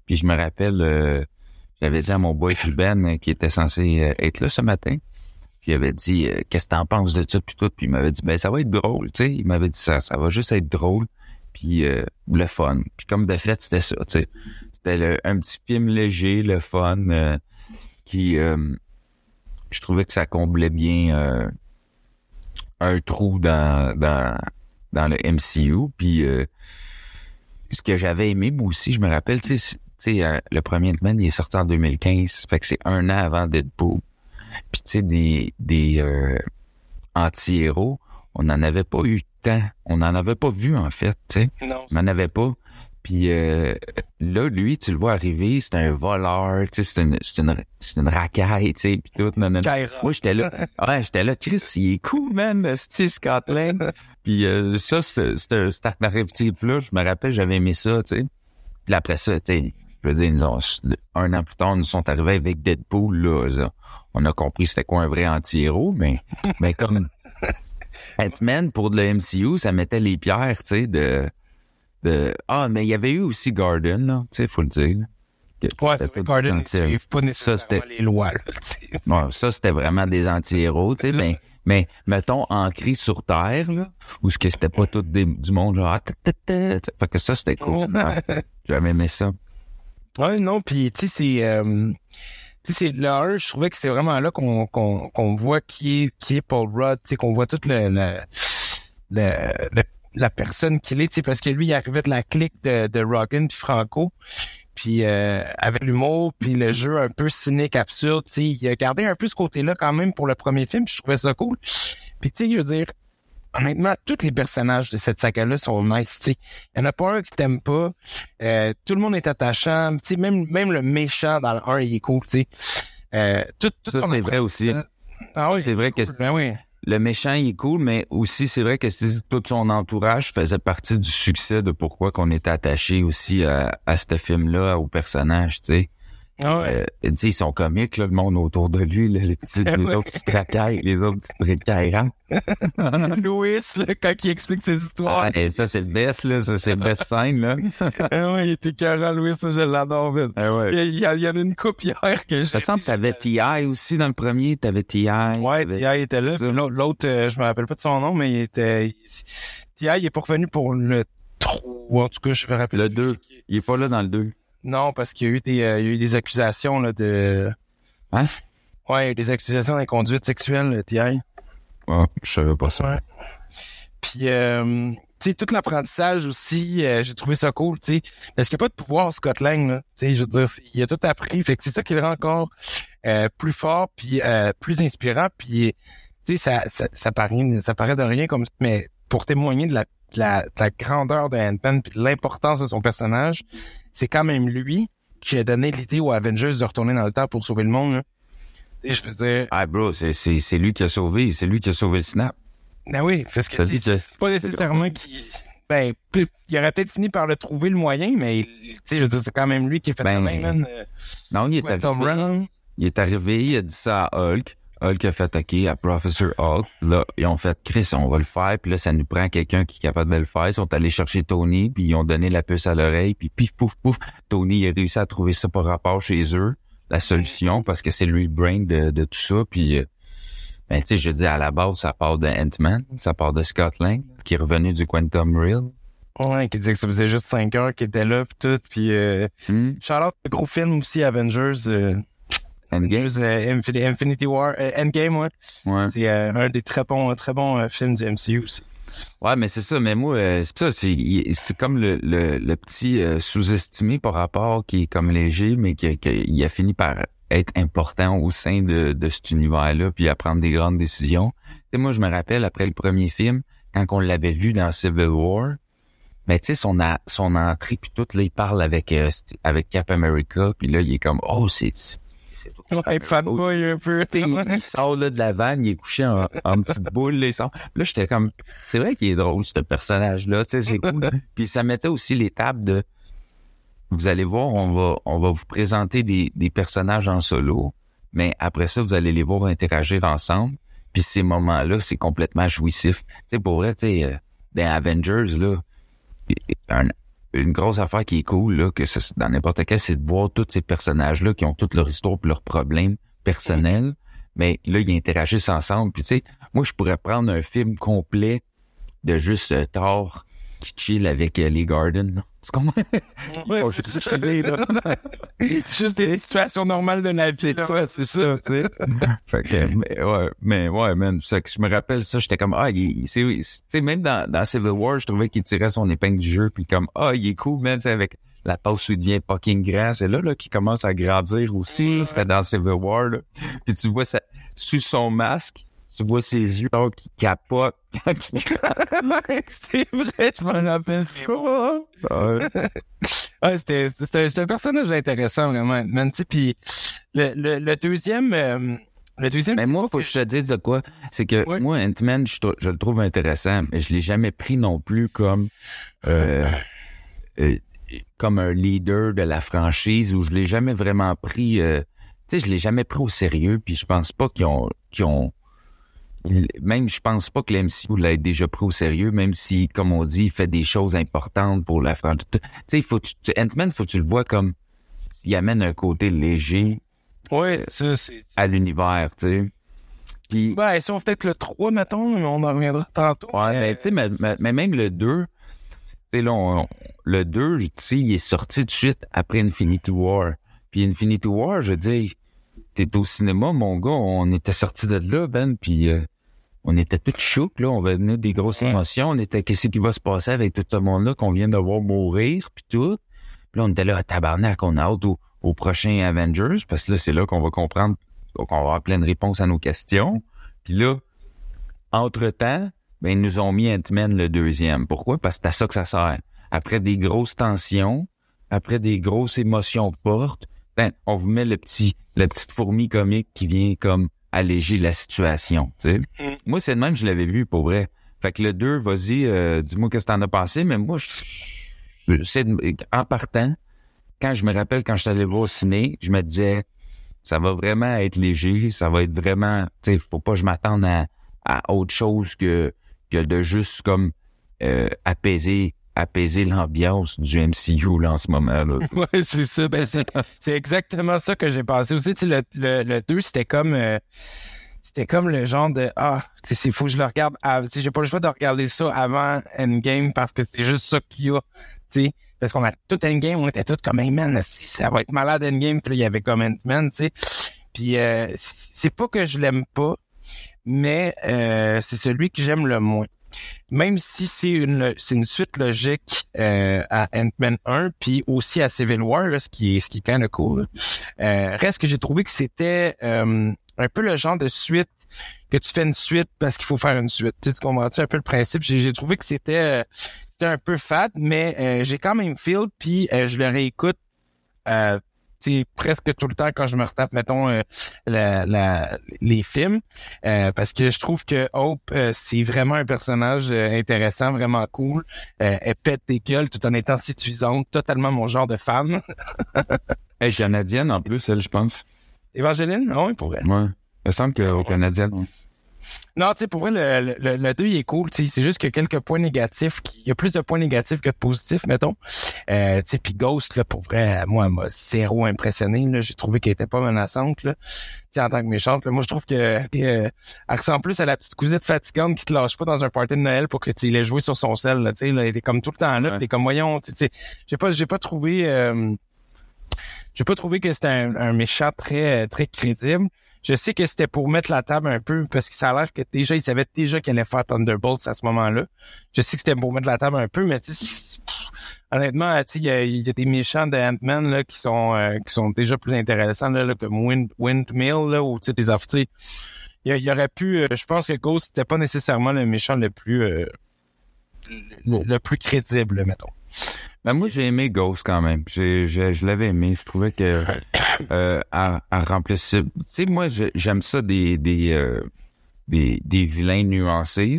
Puis je me rappelle, euh, j'avais dit à mon boy euh, qui était censé euh, être là ce matin, puis il avait dit, euh, qu'est-ce que t'en penses de ça, puis tout, puis il m'avait dit, ben, ça va être drôle, tu sais, il m'avait dit ça, ça va juste être drôle, puis euh, le fun. Puis comme de fait, c'était ça, tu sais. C'était un petit film léger, le fun, euh, qui euh, je trouvais que ça comblait bien euh, un trou dans dans dans le MCU puis euh, ce que j'avais aimé moi aussi je me rappelle tu sais tu sais euh, le premier Ant-Man il est sorti en 2015 fait que c'est un an avant Deadpool puis tu sais des des euh, anti-héros on n'en avait pas eu tant on n'en avait pas vu en fait tu sais Non. on n'en avait pas. Puis euh, là, lui, tu le vois arriver, c'est un voleur, tu sais, c'est une, c'est une, c'est une racaille, tu sais, puis tout. Non, non, non. Kyra. Moi, j'étais là. Ouais, j'étais là. Chris, il est cool, man, Steve Scotland. Puis euh, ça, c'est c'est cet narratif-là, je me rappelle, j'avais aimé ça, tu sais. Puis après ça, tu sais, je veux dire, ont- un an plus tard, nous sont arrivés avec Deadpool, là. ça. On a compris c'était quoi un vrai anti-héros, mais, mais comme Ant-Man, pour le MCU, ça mettait les pierres, tu sais, de, de... Ah, mais il y avait eu aussi Garden, là, tu sais, faut le dire. là. Ouais, c'était c'est Garden, ils suivent pas nécessairement c'était- les lois, là, ça, c'était vraiment des anti-héros, tu sais, mais, mais, mettons, ancré sur Terre, là, où ce que c'était pas tout des- du monde, genre, ah, fait que ça, c'était cool. Ouais, J'avais aimé ça. Ouais, non, puis tu sais, c'est... euh, tu sais, c'est le 1, je trouvais que c'est vraiment là qu'on qu'on qu'on voit qui est, qui est Paul Rudd, tu sais, qu'on voit toute le, le, le- le- la personne qu'il est, parce que lui, il arrivait de la clique de, de Rogan puis Franco, puis euh, avec l'humour, puis le jeu un peu cynique, absurde, tu sais, il a gardé un peu ce côté-là quand même pour le premier film, je trouvais ça cool. Puis tu sais, je veux dire, honnêtement, tous les personnages de cette saga-là sont nice, tu sais. Il y en a pas un qui t'aime pas. Euh, tout le monde est attachant. Tu sais, même, même le méchant dans le 1, il est cool, tu sais. Euh, tout, tout Ça, c'est vrai aussi. Ah oui, C'est vrai que ben oui. Le méchant, il est cool, mais aussi, c'est vrai que tout son entourage faisait partie du succès de pourquoi qu'on était attaché aussi à, à ce film-là, au personnage, tu sais. Ah ouais. Euh, ils sont comiques, là, le monde autour de lui, là, les, petits, les Ouais. autres les autres petites racailles. hein. Louis, là, quand il explique ses histoires. Ah, et ça, c'est le best, là. Ça, c'est le best scène, là. Ah ouais, il était carré, Louis, je l'adore, vite. Ah ouais. Il, il y en a une coupe hier que j'ai... Ça semble que t'avais T.I. aussi dans le premier. T'avais T.I. Ouais, T.I. était là. L'autre, euh, je me rappelle pas de son nom, mais il était... T.I. il est pas revenu pour le 3, en tout cas, je vais rappeler. Le 2. Il est pas là dans le 2. Non, parce qu'il y a eu des, euh, il y a eu des accusations, là, de... Hein? Ouais, des accusations d'inconduite sexuelle, le T.I. Ah, je savais pas ça. Ouais. Puis, euh, tu sais, tout l'apprentissage aussi, euh, j'ai trouvé ça cool, tu sais, parce qu'il n'y a pas de pouvoir, Scott Lang, là. Tu sais, je veux dire, il a tout appris, fait que c'est ça qui le rend encore euh, plus fort, puis euh, plus inspirant, puis, tu sais, ça, ça, ça, paraît, ça paraît de rien comme ça, mais pour témoigner de la, de la, de la grandeur de Ant-Man puis l'importance de son personnage, c'est quand même lui qui a donné l'idée aux Avengers de retourner dans le temps pour sauver le monde, sais, je veux dire, Ah, bro, c'est, c'est, c'est lui qui a sauvé. C'est lui qui a sauvé le snap. ben oui, parce que, que- pas nécessairement qu'il ben il aurait peut-être fini par le trouver le moyen mais tu sais je veux dire c'est quand même lui qui a fait Ben, man euh, Non, il est, arrivé, il est arrivé, il a dit ça à Hulk. Hulk a fait OK à Professor Hulk. Là, ils ont fait Chris, on va le faire. Puis là, ça nous prend quelqu'un qui est capable de le faire. Ils sont allés chercher Tony, puis ils ont donné la puce à l'oreille. Puis pif, pouf, pouf, Tony il a réussi à trouver ça par rapport chez eux. la solution parce que c'est lui le brain de, de tout ça. Puis, euh, ben, tu sais, je dis à la base, ça part de Ant-Man, ça part de Scott Lang, qui est revenu du Quantum Real. Ouais, qui disait que ça faisait juste 5 heures qu'il était là, pis tout. Puis, euh, Hmm. shout-out, le gros film aussi, Avengers. Euh, Endgame. Euh, Infin- Infinity War, euh, Endgame, ouais. Ouais. C'est euh, un des très bons, très bons films du MCU aussi. Ouais, mais c'est ça. Mais moi, euh, c'est ça, c'est comme le, le, le petit euh, sous-estimé par rapport qui est comme léger, mais qui, qui il a fini par être important au sein de, de cet univers-là, puis à prendre des grandes décisions. Tu sais, moi, je me rappelle après le premier film, quand on l'avait vu dans Civil War, mais tu sais, son, a- son entrée, puis tout, là, il parle avec, euh, avec Cap America, puis là, il est comme, oh, c'est... Ouais, fanboy un peu. il sort là de la vanne, il est couché en, en petite boule, là. Là, j'étais comme, c'est vrai qu'il est drôle, ce personnage-là, c'est cool. Puis ça mettait aussi l'étape de, vous allez voir, on va, on va vous présenter des, des personnages en solo, mais après ça, vous allez les voir interagir ensemble. Puis ces moments-là, c'est complètement jouissif. Tu sais, pour vrai, tu sais, euh, dans Avengers, là, un- une grosse affaire qui est cool, là, que ça- dans n'importe quel, c'est de voir tous ces personnages-là qui ont toute leur histoire et leurs problèmes personnels. Mais là, ils interagissent ensemble. Puis tu sais, moi, je pourrais prendre un film complet de juste euh, Thor qui chill avec euh, Lee Garden. là. Tu comprends? Ouais, Oh, ça. Juste des situations normales de la vie. là. C'est ça, tu sais. fait que, mais ouais, mais ouais, man, ça que je me rappelle ça, j'étais comme, ah, il, il- c'est, tu sais, même dans, dans Civil War, je trouvais qu'il tirait son épingle du jeu, puis comme, ah, il est cool, man, tu sais, avec la pause où il devient fucking grand, c'est là, là, qu'il commence à grandir aussi, fait dans Civil War, là. Puis tu vois ça, sous son masque, tu vois ses yeux, là, qui capotent. c'est vrai, je m'en rappelle. C'est bon. Ouais. Ouais, c'était, un personnage intéressant, vraiment. Man, puis le, le, le deuxième, euh, le deuxième. Mais moi, faut que je te dise de quoi. C'est que Ouais. moi, Ant-Man, je, je le trouve intéressant, mais je l'ai jamais pris non plus comme euh, euh, comme un leader de la franchise ou je l'ai jamais vraiment pris. euh, tu sais, je l'ai jamais pris au sérieux. Puis je pense pas qu'ils ont qu'ils ont même je pense pas que l'MCU l'a déjà pris au sérieux, même si, comme on dit, il fait des choses importantes pour la franchise. Tu sais, faut que tu- Ant-Man, faut que tu le vois comme il amène un côté léger Ouais, ça, c'est. à l'univers, tu sais. Puis, Ouais, si on fait peut-être le 3, mettons, mais on en reviendra tantôt. ouais, mais tu sais, mais, mais- même le 2, tu sais, là, on- le 2, tu sais, il est sorti tout de suite après Infinity War. Puis Infinity War, je dis, t'es au cinéma, mon gars, on était sorti de là, Ben, puis euh, on était tous chocs, là, on venait des grosses émotions, on était, qu'est-ce qui va se passer avec tout ce monde-là qu'on vient de voir mourir, puis tout. Puis là, on était là à tabarnak, on a hâte au, au prochain Avengers, parce que là, c'est là qu'on va comprendre, qu'on va avoir plein de réponses à nos questions. Puis là, entre-temps, ben, ils nous ont mis Ant-Man le deuxième. Pourquoi? Parce que c'est à ça que ça sert. Après des grosses tensions, après des grosses émotions fortes, ben, on vous met le petit, la petite fourmi comique qui vient comme alléger la situation. Mm. Moi, c'est le même, je l'avais vu, pour vrai. Fait que le 2, vas-y, euh, dis-moi qu'est-ce que t'en as pensé, mais moi, je, c'est en partant, quand je me rappelle quand je suis allé voir au ciné, je me disais, ça va vraiment être léger, ça va être vraiment, tu sais, faut pas que je m'attende à, à autre chose que, que de juste comme euh, apaiser apaiser l'ambiance du MCU là, en ce moment là. Ouais, c'est ça. Ben, c'est, exactement ça que j'ai pensé aussi. Tu sais, le, le, le 2, c'était comme, euh, c'était comme le genre de, ah, c'est fou, je le regarde, sais, j'ai pas le choix de regarder ça avant Endgame parce que c'est juste ça qu'il y a, sais. Parce qu'on a tout Endgame, on était tous comme, hey man, si ça va être malade Endgame, puis là, il y avait comme Ant-Man, tu sais. Puis, euh, c'est pas que je l'aime pas, mais euh, c'est celui que j'aime le moins même si c'est une une suite logique euh, à Ant-Man 1 puis aussi à Civil War ce qui est ce qui est cool euh, reste que j'ai trouvé que c'était euh, un peu le genre de suite que tu fais une suite parce qu'il faut faire une suite. Tu, sais, tu comprends-tu un peu le principe? J'ai trouvé que c'était euh, c'était un peu fat mais euh, j'ai quand même feel puis euh, je le réécoute sais, presque tout le temps quand je me retape mettons euh, la, la- les films euh, parce que je trouve que Hope, euh, c'est vraiment un personnage intéressant, vraiment cool. Elle pète des gueules tout en étant séduisante, totalement mon genre de femme. Elle est canadienne en plus, elle, je pense. Évangeline? Ah oui, pour elle. Ouais. Il me semble qu'au Canadien. ouais. Non, tu sais, pour vrai, le, le, le 2, il est cool. C'est juste qu'il y a quelques points négatifs. qui- Il y a plus de points négatifs que de positifs, mettons. Euh, tu sais, puis Ghost, là, pour vrai, moi, elle m'a zéro impressionné. J'ai trouvé qu'elle était pas menaçante, là. En tant que méchante. Là. Moi, je trouve que que, euh, elle ressemble plus à la petite cousine fatigante qui te lâche pas dans un party de Noël pour que tu l'aies joué sur son sel. Là, tu sais, là, elle était comme tout le temps là. Ouais. T'es comme, voyons, tu sais, j'ai pas, j'ai pas trouvé... euh, j'ai pas trouvé que c'était un, un méchant très très crédible. Je sais que c'était pour mettre la table un peu parce que ça a l'air que déjà ils savaient déjà qu'elle allait faire Thunderbolts à ce moment-là. Je sais que c'était pour mettre la table un peu, mais tu sais, honnêtement, il y a, il y a des méchants de Ant-Man là qui sont euh, qui sont déjà plus intéressants là, là, comme Wind, Windmill là ou tu sais des affaires. Il y, aurait pu, euh, je pense que Ghost c'était pas nécessairement le méchant le plus euh, le, le plus crédible, mettons. Ben moi j'ai aimé Ghost quand même. J'ai, j'ai- je l'avais aimé. Je trouvais que euh, elle, elle remplissait. Tu sais moi je- j'aime ça des des, euh, des des vilains nuancés.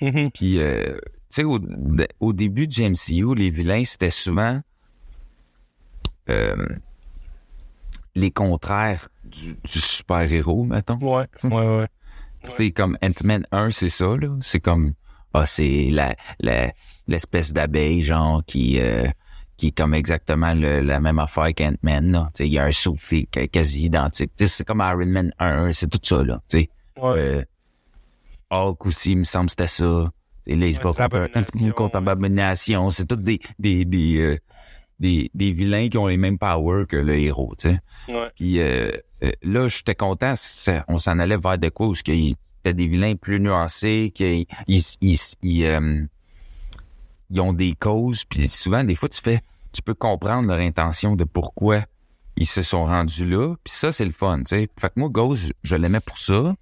Mhm. Puis euh, tu sais au, début de MCU les vilains c'était souvent euh, les contraires du, du super héros mettons. Ouais, ouais, ouais. C'est comme Ant-Man 1, c'est ça, là. C'est comme, ah, c'est la, la, l'espèce d'abeille, genre, qui, euh, qui est comme exactement le- la même affaire qu'Ant-Man, il y a un saut qui est quasi identique. C'est comme Iron Man 1, c'est tout ça, là. Tu sais, Ouais. euh, Hulk aussi, il me semble, que c'était ça. Et là, il se bat contre- Abomination. C'est tous des, des, des, euh, des, des vilains qui ont les mêmes powers que le héros, tu sais. Ouais. Puis euh, là, j'étais content. on s'en allait vers de quoi où c'était des vilains plus nuancés, qu'ils ils, ils, ils, ils ont des causes. Puis souvent, des fois, tu fais, tu peux comprendre leur intention de pourquoi ils se sont rendus là. Puis ça, c'est le fun, tu sais. Fait que moi, Ghost, je l'aimais pour ça.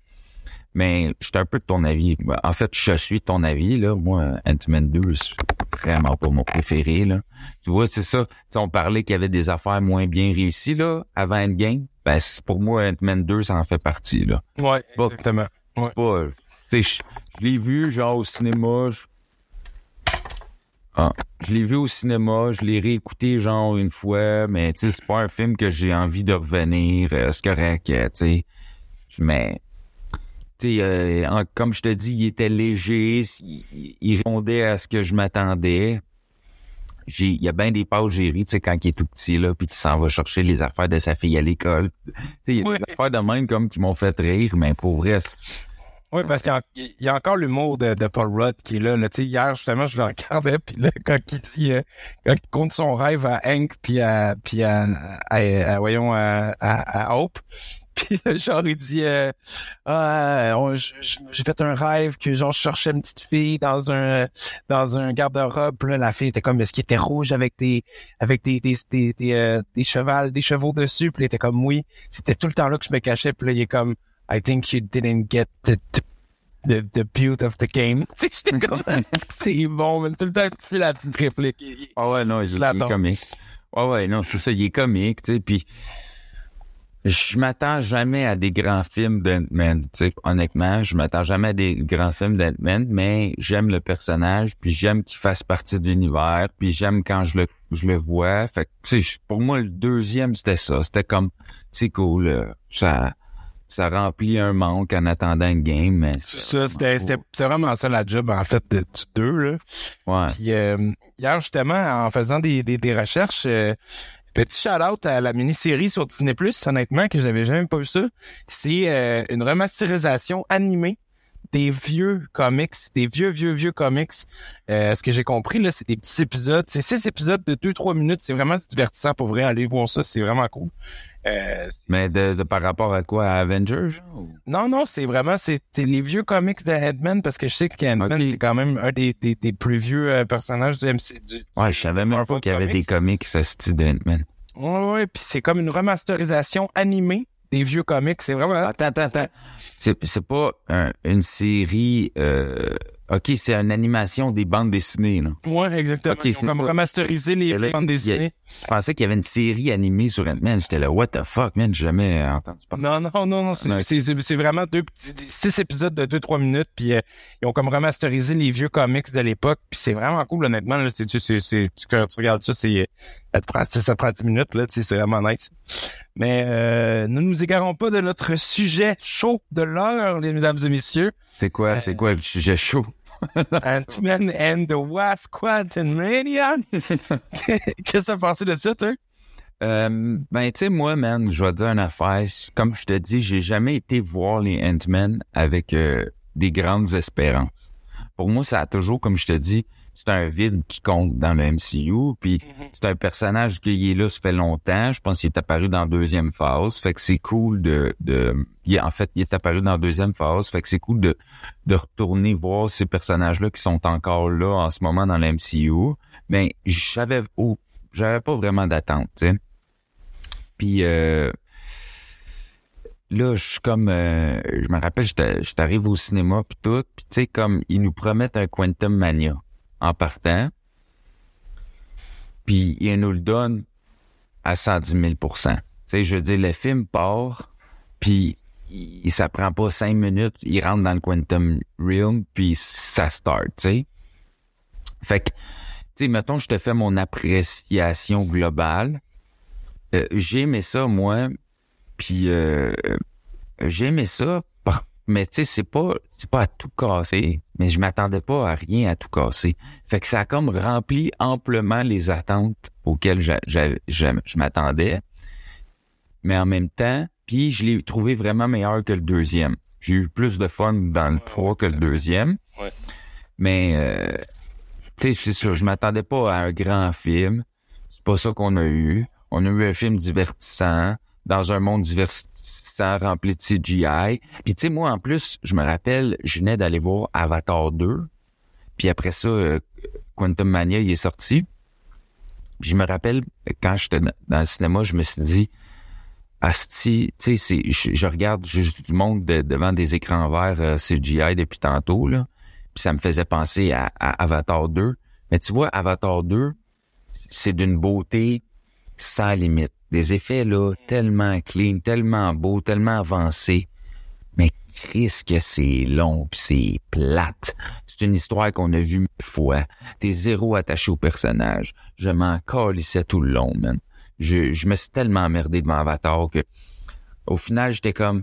Mais j'étais un peu de ton avis. En fait, je suis de ton avis, là. Moi, Ant-Man 2, c'est vraiment pas mon préféré, là. Tu vois, c'est ça. Tu sais, on parlait qu'il y avait des affaires moins bien réussies, là, avant Endgame. Ben, pour moi, Ant-Man 2, ça en fait partie, là. Ouais, exactement. C'est pas, tu sais, je, je l'ai vu, genre, au cinéma. Je, Ah, je l'ai vu au cinéma, je l'ai réécouté, genre, une fois, mais, tu sais, c'est pas un film que j'ai envie de revenir. euh, c'est correct, euh, tu sais. Mais, tu sais, euh, en- comme je te dis, il était léger, il, répondait à ce que je m'attendais. Il y a bien des pauses j'ai ri, tu sais, quand il est tout petit, là, puis qu'il s'en va chercher les affaires de sa fille à l'école. Tu sais, il y a des affaires de même, comme, qui m'ont fait rire, mais pour vrai, c'est- Oui, parce qu'il y a- encore l'humour de, Paul Rudd qui est là. là. Hier, justement, je le regardais, puis là, quand il dit, euh, quand il compte son rêve à Hank, puis à, puis à, voyons, à, Hope, puis genre, il dit, euh, ah, j'ai fait un rêve que, genre, je cherchais une petite fille dans un, dans un garde-robe, là, la fille était comme, est-ce qu'il était rouge avec des, avec des, des, des, des, euh, des chevaux dessus, puis il était comme, oui, c'était tout le temps là que je me cachais, puis là, il est comme, I think you didn't get the, the, the, beauty of the game. J'étais comme, c'est bon, mais tout le temps, tu fais la petite réplique. Ah ouais, non, il, est comique. Ouais, ouais, non, c'est ça, il est comique, tu sais, puis je m'attends jamais à des grands films d'Ant-Man, tu sais, honnêtement, je m'attends jamais à des grands films d'Ant-Man, mais j'aime le personnage, puis j'aime qu'il fasse partie de l'univers, puis j'aime quand je le, je le vois, fait que, tu sais, pour moi, le deuxième, c'était ça, c'était comme, c'est cool, euh, ça, ça remplit un manque en attendant une game, mais... C'est ça, c'était, c'est vraiment ça la job, en fait, de, du deux, là. Ouais. Puis euh, hier, justement, en faisant des, des, des recherches, euh, petit shout-out à la mini-série sur Disney+, honnêtement, que j'avais jamais pas vu ça. C'est euh, une remasterisation animée des vieux comics, des vieux, vieux, vieux comics. Euh, ce que j'ai compris, là, c'est des petits épisodes. C'est six épisodes de 2-3 minutes. C'est vraiment divertissant pour vrai. Allez voir ça, c'est vraiment cool. Euh, Mais de, de par rapport à quoi, à Avengers, ou- non, non, c'est vraiment c'est les vieux comics de Ant-Man parce que je sais que Ant-Man Ok. c'est quand même un des, des, des plus vieux euh, personnages du MC. Du... Ouais, je savais même pas qu'il y avait des Comics. ce style d'Ant-Man. Ouais, ouais, puis c'est comme une remasterisation animée des vieux comics. C'est vraiment. Attends, attends, attends. C'est, c'est pas un- une série... Euh... OK, c'est une animation des bandes dessinées, là. Ouais, exactement. Ils ont comme remasterisé les bandes dessinées. Je pensais qu'il y avait une série animée sur Ant-Man. J'étais là, what the fuck, man, j'ai jamais entendu parler. Non, non, non, non. C'est vraiment deux petits, six épisodes de deux, trois minutes. Puis euh, ils ont comme remasterisé les vieux comics de l'époque. Puis c'est vraiment cool, honnêtement. Là, tu regardes ça, c'est, Ça te prend, ça prend 10 minutes, là, tu sais, c'est vraiment nice. Mais euh, ne nous égarons pas de notre sujet chaud de l'heure, les mesdames et messieurs. C'est quoi, c'est quoi le sujet chaud? Ant-Man and the Wasp Quantumania. Qu'est-ce que t'as pensé de ça, toi? Euh, ben, tu sais, moi, man, je vais te dire une affaire. Comme je te dis, j'ai jamais été voir les Ant-Man avec euh, des grandes espérances. Pour moi, ça a toujours, comme je te dis, c'est un vide qui compte dans le MCU. Puis c'est un personnage qui est là, ça fait longtemps. Je pense qu'il est apparu dans la deuxième phase. Fait que c'est cool de, de il en fait, il est apparu dans la deuxième phase. Fait que c'est cool de, de retourner voir ces personnages-là qui sont encore là en ce moment dans le MCU. Mais j'avais, oh, j'avais pas vraiment d'attente, tu sais. Puis euh, là, je suis comme, euh, je me rappelle, j'étais arrivé au cinéma puis tout, puis tu sais comme ils nous promettent un Quantum Mania en partant, puis ils nous le donnent à 110 000 Tu sais, je veux dire, le film part, puis il, ça prend pas cinq minutes, il rentre dans le Quantum Realm, puis ça start, tu sais. Fait que, tu sais, mettons, je te fais mon appréciation globale. Euh, j'ai aimé ça, moi, puis euh, j'ai aimé ça, mais tu sais, c'est pas, c'est pas à tout casser, mais je m'attendais pas à rien à tout casser. Fait que ça a comme rempli amplement les attentes auxquelles j'a- je m'attendais, mais en même temps, puis je l'ai trouvé vraiment meilleur que le deuxième. J'ai eu plus de fun dans le 3 que le deuxième. Ouais. Mais, euh, tu sais, c'est sûr, je m'attendais pas à un grand film. C'est pas ça qu'on a eu. On a eu un film divertissant, dans un monde divertissant, rempli de CGI. Puis tu sais, moi, en plus, je me rappelle, je venais d'aller voir Avatar 2. Puis après ça, euh, Quantum Mania, il est sorti. Puis je me rappelle, quand j'étais dans le cinéma, je me suis dit, Asti, tu sais, je, je regarde juste du monde de- devant des écrans verts euh, CGI depuis tantôt, là. Puis ça me faisait penser à, à Avatar 2. Mais tu vois, Avatar 2, c'est d'une beauté sans limite. Des effets, là, tellement clean, tellement beaux, tellement avancés. Mais Chris que c'est long pis c'est plate. C'est une histoire qu'on a vue mille fois. T'es zéro attaché au personnage. Je m'en calissais tout le long, man. Je, je me suis tellement emmerdé devant Avatar que au final, j'étais comme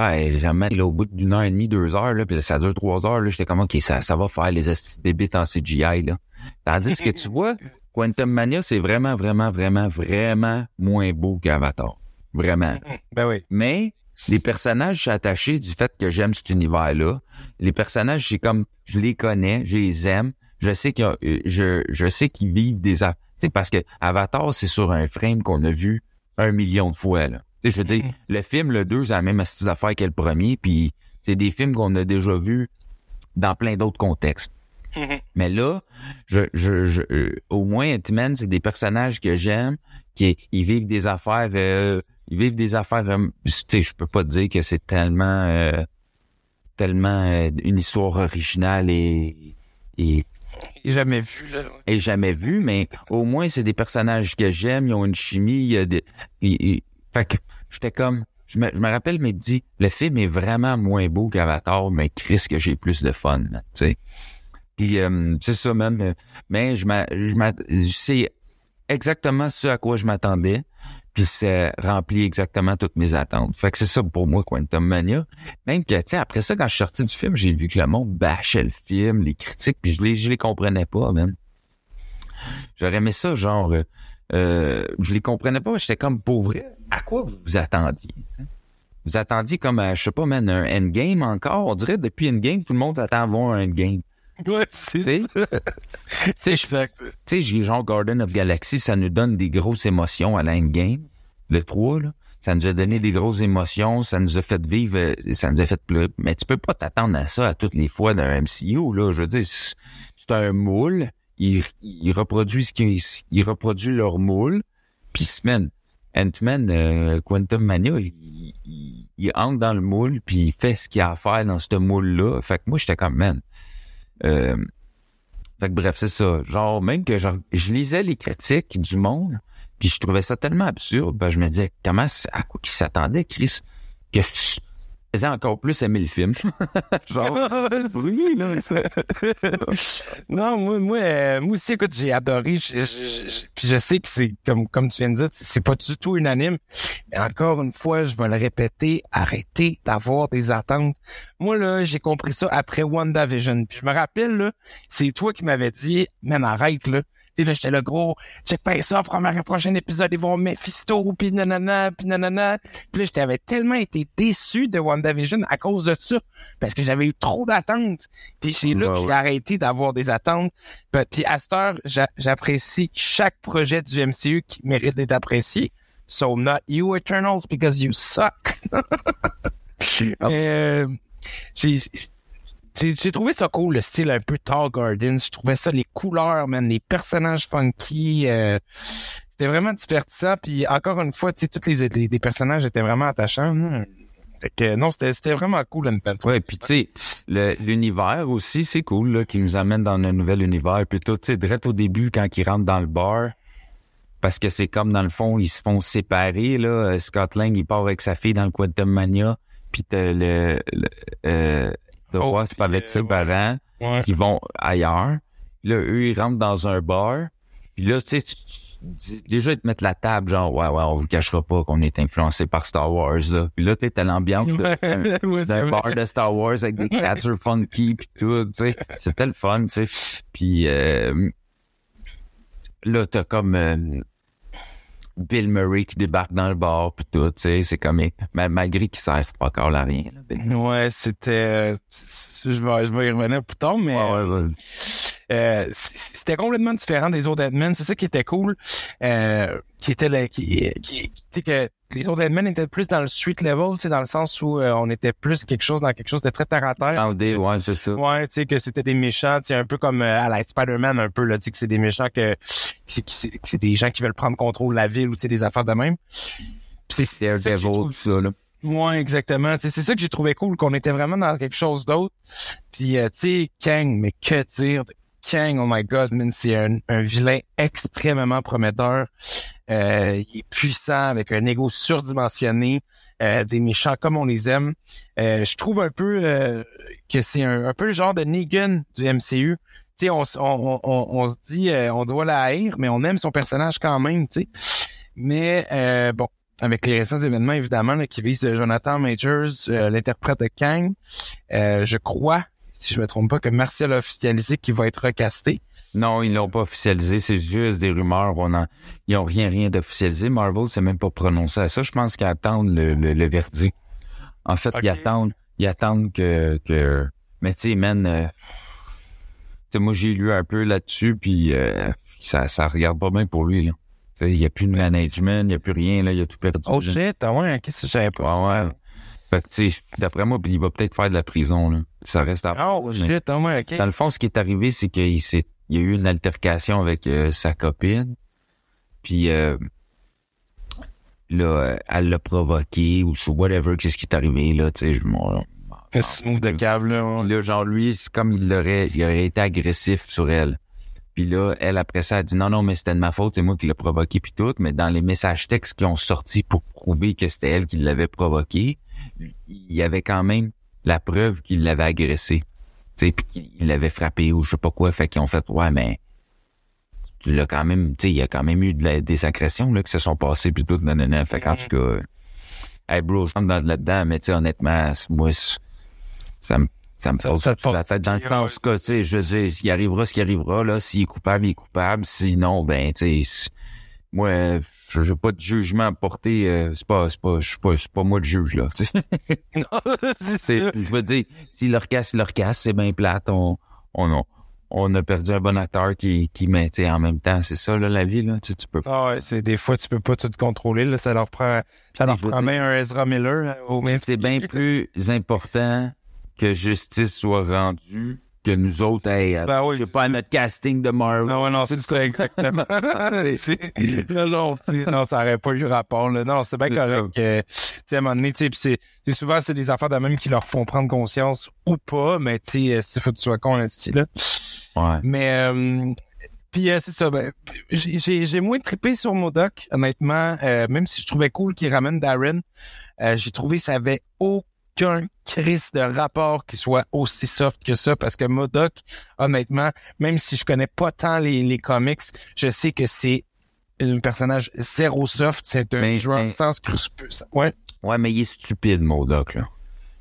ah, jamais là, au bout d'une heure et demie, deux heures, là, puis ça dure trois heures, là, j'étais comme OK, ça, va faire les bébites en CGI, là. Tandis que tu vois, Quantum Mania, c'est vraiment, vraiment, vraiment, vraiment moins beau qu'Avatar. Vraiment. Ben oui. Mais les personnages, je suis attaché du fait que j'aime cet univers-là. Les personnages, j'ai comme, je les connais, je les aime. Je sais qu'ils, euh, je, je sais qu'ils vivent des, tu sais, parce que Avatar, c'est sur un frame qu'on a vu un million de fois, là. Tu sais, je veux dire, le film, le 2, c'est la même astuce d'affaires que le premier, puis c'est des films qu'on a déjà vus dans plein d'autres contextes. Mais là, je, je, je, euh, au moins, Ant-Man, c'est des personnages que j'aime, qui ils vivent des affaires, euh, ils vivent des affaires. euh, tu sais, je peux pas te dire que c'est tellement, euh, tellement euh, une histoire originale et, et jamais vu, là. et jamais vu, mais au moins c'est des personnages que j'aime, ils ont une chimie, il y a des, et- et- fait que j'étais comme, je me, je me rappelle, mais dit, le film est vraiment moins beau qu'Avatar, mais Chris que j'ai plus de fun, tu sais. Puis euh, c'est ça, man. euh, Mais je je c'est exactement ce à quoi je m'attendais. Puis ça remplit exactement toutes mes attentes. Fait que c'est ça pour moi, Quantum Mania. Même que, tu sais, après ça, quand je suis sorti du film, j'ai vu que le monde bâchait le film, les critiques, puis je les, je les comprenais pas, man. J'aurais aimé ça, genre, euh, euh, je les comprenais pas, j'étais comme, pour vrai, à quoi vous vous attendiez? Vous attendiez comme, à, je sais pas, man, un endgame encore? On dirait depuis endgame, tout le monde attend à voir un endgame. Ouais, c'est Tu sais? ça. Exact. tu sais, j'ai genre Garden of Galaxy, ça nous donne des grosses émotions à l'endgame. Le 3, là. Ça nous a donné des grosses émotions, ça nous a fait vivre, euh, ça nous a fait pleurer. Mais tu peux pas t'attendre à ça à toutes les fois d'un MCU, là. Je veux dire, c'est un moule. Ils, ils reproduisent ce qu'ils, ils reproduisent leur moule. Puis, man, Ant-Man, euh, Quantum Mania, il, il, il entre dans le moule, puis il fait ce qu'il a à faire dans ce moule-là. Fait que moi, j'étais comme, man, euh, fait que bref, c'est ça. Genre, même que je, je lisais les critiques du monde, puis je trouvais ça tellement absurde. Ben, je me disais, comment, à quoi qu'ils s'attendaient, Chris? Que, faisait encore plus aimer le film. Genre, oui, là, non, moi, moi, euh, moi aussi, écoute, j'ai adoré. Je, je- je- puis je sais que c'est comme comme tu viens de dire, c'est pas du tout unanime. Mais encore une fois, je vais le répéter, arrêtez d'avoir des attentes. Moi là, j'ai compris ça après WandaVision. Puis je me rappelle là, c'est toi qui m'avais dit, man, arrête là. Là, j'étais le gros, check pas ça, premier prochain épisode, ils vont Mephisto, puis nanana, puis nanana. Puis là, je t'avais tellement été déçu de WandaVision à cause de ça, parce que j'avais eu trop d'attentes. Puis c'est là Ouais, que j'ai ouais. arrêté d'avoir des attentes. Puis à cette heure, j'a- j'apprécie chaque projet du MCU qui mérite d'être apprécié. So not you Eternals because you suck. Euh, j'ai j'ai trouvé ça cool, le style un peu Tall Gardens. Je trouvais ça, les couleurs, man, les personnages funky. euh, c'était vraiment divertissant. Puis encore une fois, tu sais, tous les, les, les personnages étaient vraiment attachants. Hmm. Fait que, non, c'était vraiment cool, Unpent. Ouais, puis tu sais, l'univers aussi, c'est cool, là, qui nous amène dans un nouvel univers. Puis tout, tu sais, direct au début, quand ils rentrent dans le bar, parce que c'est comme, dans le fond, ils se font séparer, là. Euh, Scott Lang, il part avec sa fille dans le Quantum Mania, puis t'as le... le euh, The Oh, puis, avec euh, ses parents, Ouais. qui vont ailleurs. Puis là, eux, ils rentrent dans un bar. Puis là, tu sais, tu- tu- déjà, ils te mettent la table, genre, ouais, ouais, on vous cachera pas qu'on est influencé par Star Wars, là. Puis là, tu sais, t'as l'ambiance de- Ouais, c'est d'un bar de Star Wars avec des créatures funky pis tout, tu sais. C'était le fun, tu sais. Puis euh, là, t'as comme euh, Bill Murray qui débarque dans le bar pis tout, tu sais. C'est. Mais malgré qu'il sert pas encore à rien. Là, Bill. Ouais, c'était. euh, Je vais, je vais y revenir plus tard, mais Ouais, ouais, ouais. euh, c'était complètement différent des autres Deadmen. C'est ça qui était cool. Euh, qui était le, qui, qui, tu sais que les autres Deadmen étaient plus dans le street level, tu sais, dans le sens où euh, on était plus quelque chose dans quelque chose de très terre à terre. Attendez, ouais, c'est ça. Ouais, tu sais que c'était des méchants, tu sais un peu comme euh, à la Spider-Man un peu là, tu sais que c'est des méchants que que c'est des gens qui veulent prendre contrôle de la ville ou tu sais des affaires de même. Puis c'est ça trouvé- ça, là. Ouais, exactement. Tu sais, c'est ça que j'ai trouvé cool, qu'on était vraiment dans quelque chose d'autre. Puis, euh, tu sais, Kang, mais que dire de Kang, oh my god, c'est un, un vilain extrêmement prometteur. Euh, il est puissant, avec un ego surdimensionné, euh, des méchants comme on les aime. Euh, je trouve un peu euh, que c'est un, un peu le genre de Negan du MCU. Tu sais, on, on, on, on se dit, euh, on doit la haïr, mais on aime son personnage quand même, tu sais. Mais, euh, bon, avec les récents événements, évidemment, là, qui visent Jonathan Majors, euh, l'interprète de Kang. Euh, je crois, si je me trompe pas, que Martial a officialisé qu'il va être recasté. Non, ils l'ont pas officialisé, c'est juste des rumeurs. On en, ils ont rien, rien d'officialisé. Marvel s'est même pas prononcé à ça. Je pense qu'ils attendent le, le, le verdict. En fait, ils attendent, ils attendent que, que, mais tu sais, man, euh, moi j'ai lu un peu là-dessus, puis euh, ça, ça regarde pas bien pour lui là. Il y a plus de management, il y a plus rien là, il a tout perdu. Oh shit, ah ouais, qu'est-ce que je savais pas? Ouais, ouais. Fait que tu sais, d'après moi, il va peut-être faire de la prison là. Ça reste à Oh shit, ok. dans le fond, ce qui est arrivé, c'est qu'il s'est, il y a eu une altercation avec euh, sa copine. Puis euh, là, euh, elle l'a provoqué ou whatever, qu'est-ce qui est arrivé là, tu sais, je m'en- Un smooth de câble, là. là, genre lui, c'est comme il l'aurait, il aurait été agressif sur elle. Puis là, elle après ça, a dit non, non, mais c'était de ma faute, c'est moi qui l'ai provoqué puis tout. Mais dans les messages textes qui ont sorti pour prouver que c'était elle qui l'avait provoqué, il y avait quand même la preuve qu'il l'avait agressé. Tu sais, puis qu'il l'avait frappé ou je sais pas quoi. Fait qu'ils ont fait ouais, mais tu l'as quand même, tu sais, il y a quand même eu de la- des agressions là qui se sont passées puis tout, nanana. Fait qu'en tout cas, hey bro, je rentre dans- là-dedans, mais tu sais, honnêtement, moi, ça me ça me sur la tête dans le sens que, tu sais, je sais, s'il arrivera ce qui arrivera, là, s'il est coupable, il est coupable, sinon, ben, tu sais, moi, euh, je j'ai pas de jugement à porter, euh, c'est pas, c'est pas, pas, c'est pas moi le juge, là, tu sais. Non, c'est. Je veux dire, s'il leur casse, leur casse, c'est bien plate, on, on, a- on a perdu un bon acteur qui, qui met, en même temps, c'est ça, là, la vie, là, tu tu peux Ah ouais, c'est des fois tu peux pas tout contrôler là, ça leur prend ça leur prend bien un Ezra Miller au même c'est bien plus important que justice soit rendue que nous autres, hey, Ben oui. c'est pas notre casting de Marvel. Non, ouais, non, c'est ça, exactement. Non, non, ça aurait pas eu rapport, là. Non, c'est bien correct. que, à un moment donné, c'est, souvent, c'est des affaires de même qui leur font prendre conscience ou pas, mais tu sais, si faut que tu sois con, là. Ouais. Mais, euh, puis euh, c'est ça, ben, j'ai, moins trippé sur Modoc, honnêtement, euh, même si je trouvais cool qu'il ramène Darren, euh, j'ai trouvé que ça avait aucun aucun crise de rapport qui soit aussi soft que ça parce que Modoc, honnêtement, même si je connais pas tant les, les comics, je sais que c'est un personnage zéro soft, c'est un Mais- joueur mais- sans scrupule. Ouais. Ouais, mais il est stupide, Modoc, là.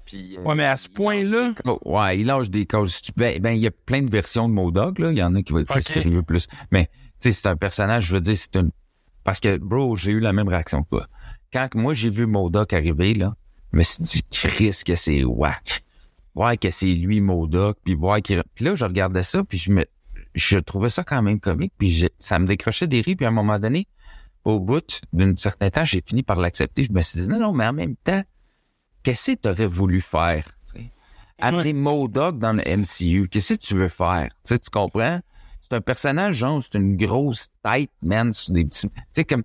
Puis, euh, Ouais, mais à ce point-là, Ouais, il lâche des causes stupides. Ben, ben, il y a plein de versions de Modoc, là. Il y en a qui vont être plus sérieux, plus. Mais, tu sais, c'est un personnage, je veux dire, c'est une... Parce que, bro, j'ai eu la même réaction que toi. Quand moi, j'ai vu Modoc arriver, là, je me suis dit, Chris, que c'est whack. Ouais, que c'est lui, Modoc, puis voir qu'il... Puis là, je regardais ça, puis je me... Je trouvais ça quand même comique, puis je- ça me décrochait des rires, puis à un moment donné, au bout d'un certain temps, j'ai fini par l'accepter. Je me suis dit, non, non, mais en même temps, qu'est-ce que t'aurais voulu faire? tu sais? Amener Modoc dans le MCU, qu'est-ce que tu veux faire? Tu sais, tu comprends? C'est un personnage, genre, c'est une grosse tête, man, sur des petits... Tu sais, comme...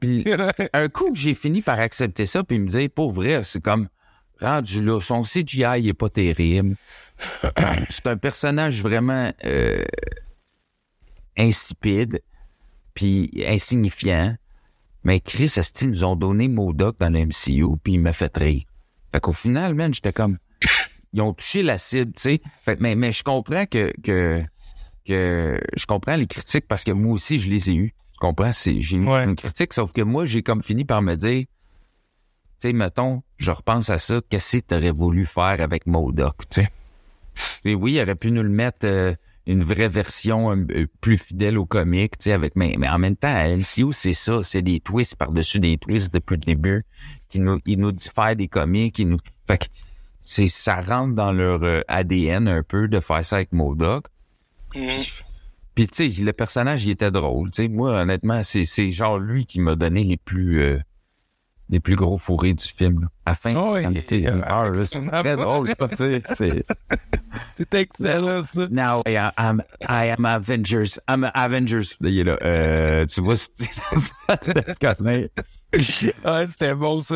Puis, un coup que j'ai fini par accepter ça, puis me dire, pour vrai, c'est comme rendu là, son CGI il est pas terrible. c'est un personnage vraiment euh, insipide, puis insignifiant. Mais Chris Asti nous ont donné Modoc dans le MCU, puis il m'a fait rire. Fait qu'au final, man, j'étais comme... Ils ont touché la cible, tu sais. Fait que- mais, mais je comprends que, que, que... Je comprends les critiques parce que moi aussi, je les ai eues. Tu comprends? J'ai Ouais. une critique, sauf que moi, j'ai comme fini par me dire... Tu sais, mettons, je repense à ça, qu'est-ce que t'aurais voulu faire avec Modoc, tu sais? Oui, il aurait pu nous le mettre euh, une vraie version euh, plus fidèle au comique, tu sais, avec mais, mais en même temps, à MCU, c'est ça, c'est des twists par-dessus des twists depuis le début, qui nous, ils nous diffèrent des comiques, ils nous. Fait que c'est ça rentre dans leur euh, ADN un peu de faire ça avec Modoc. Puis tu sais, le personnage il était drôle, tu sais. Moi, honnêtement, c'est c'est genre lui qui m'a donné les plus euh, les plus gros fourrés du film. là. À la fin, Oh, quand, il Euh, là, c'est très drôle, c'est- excellent, ça. Now I am, I am Avengers. I'm Avengers. Il est là. Euh, tu vois, c'est la face de. Ouais, c'était bon ça.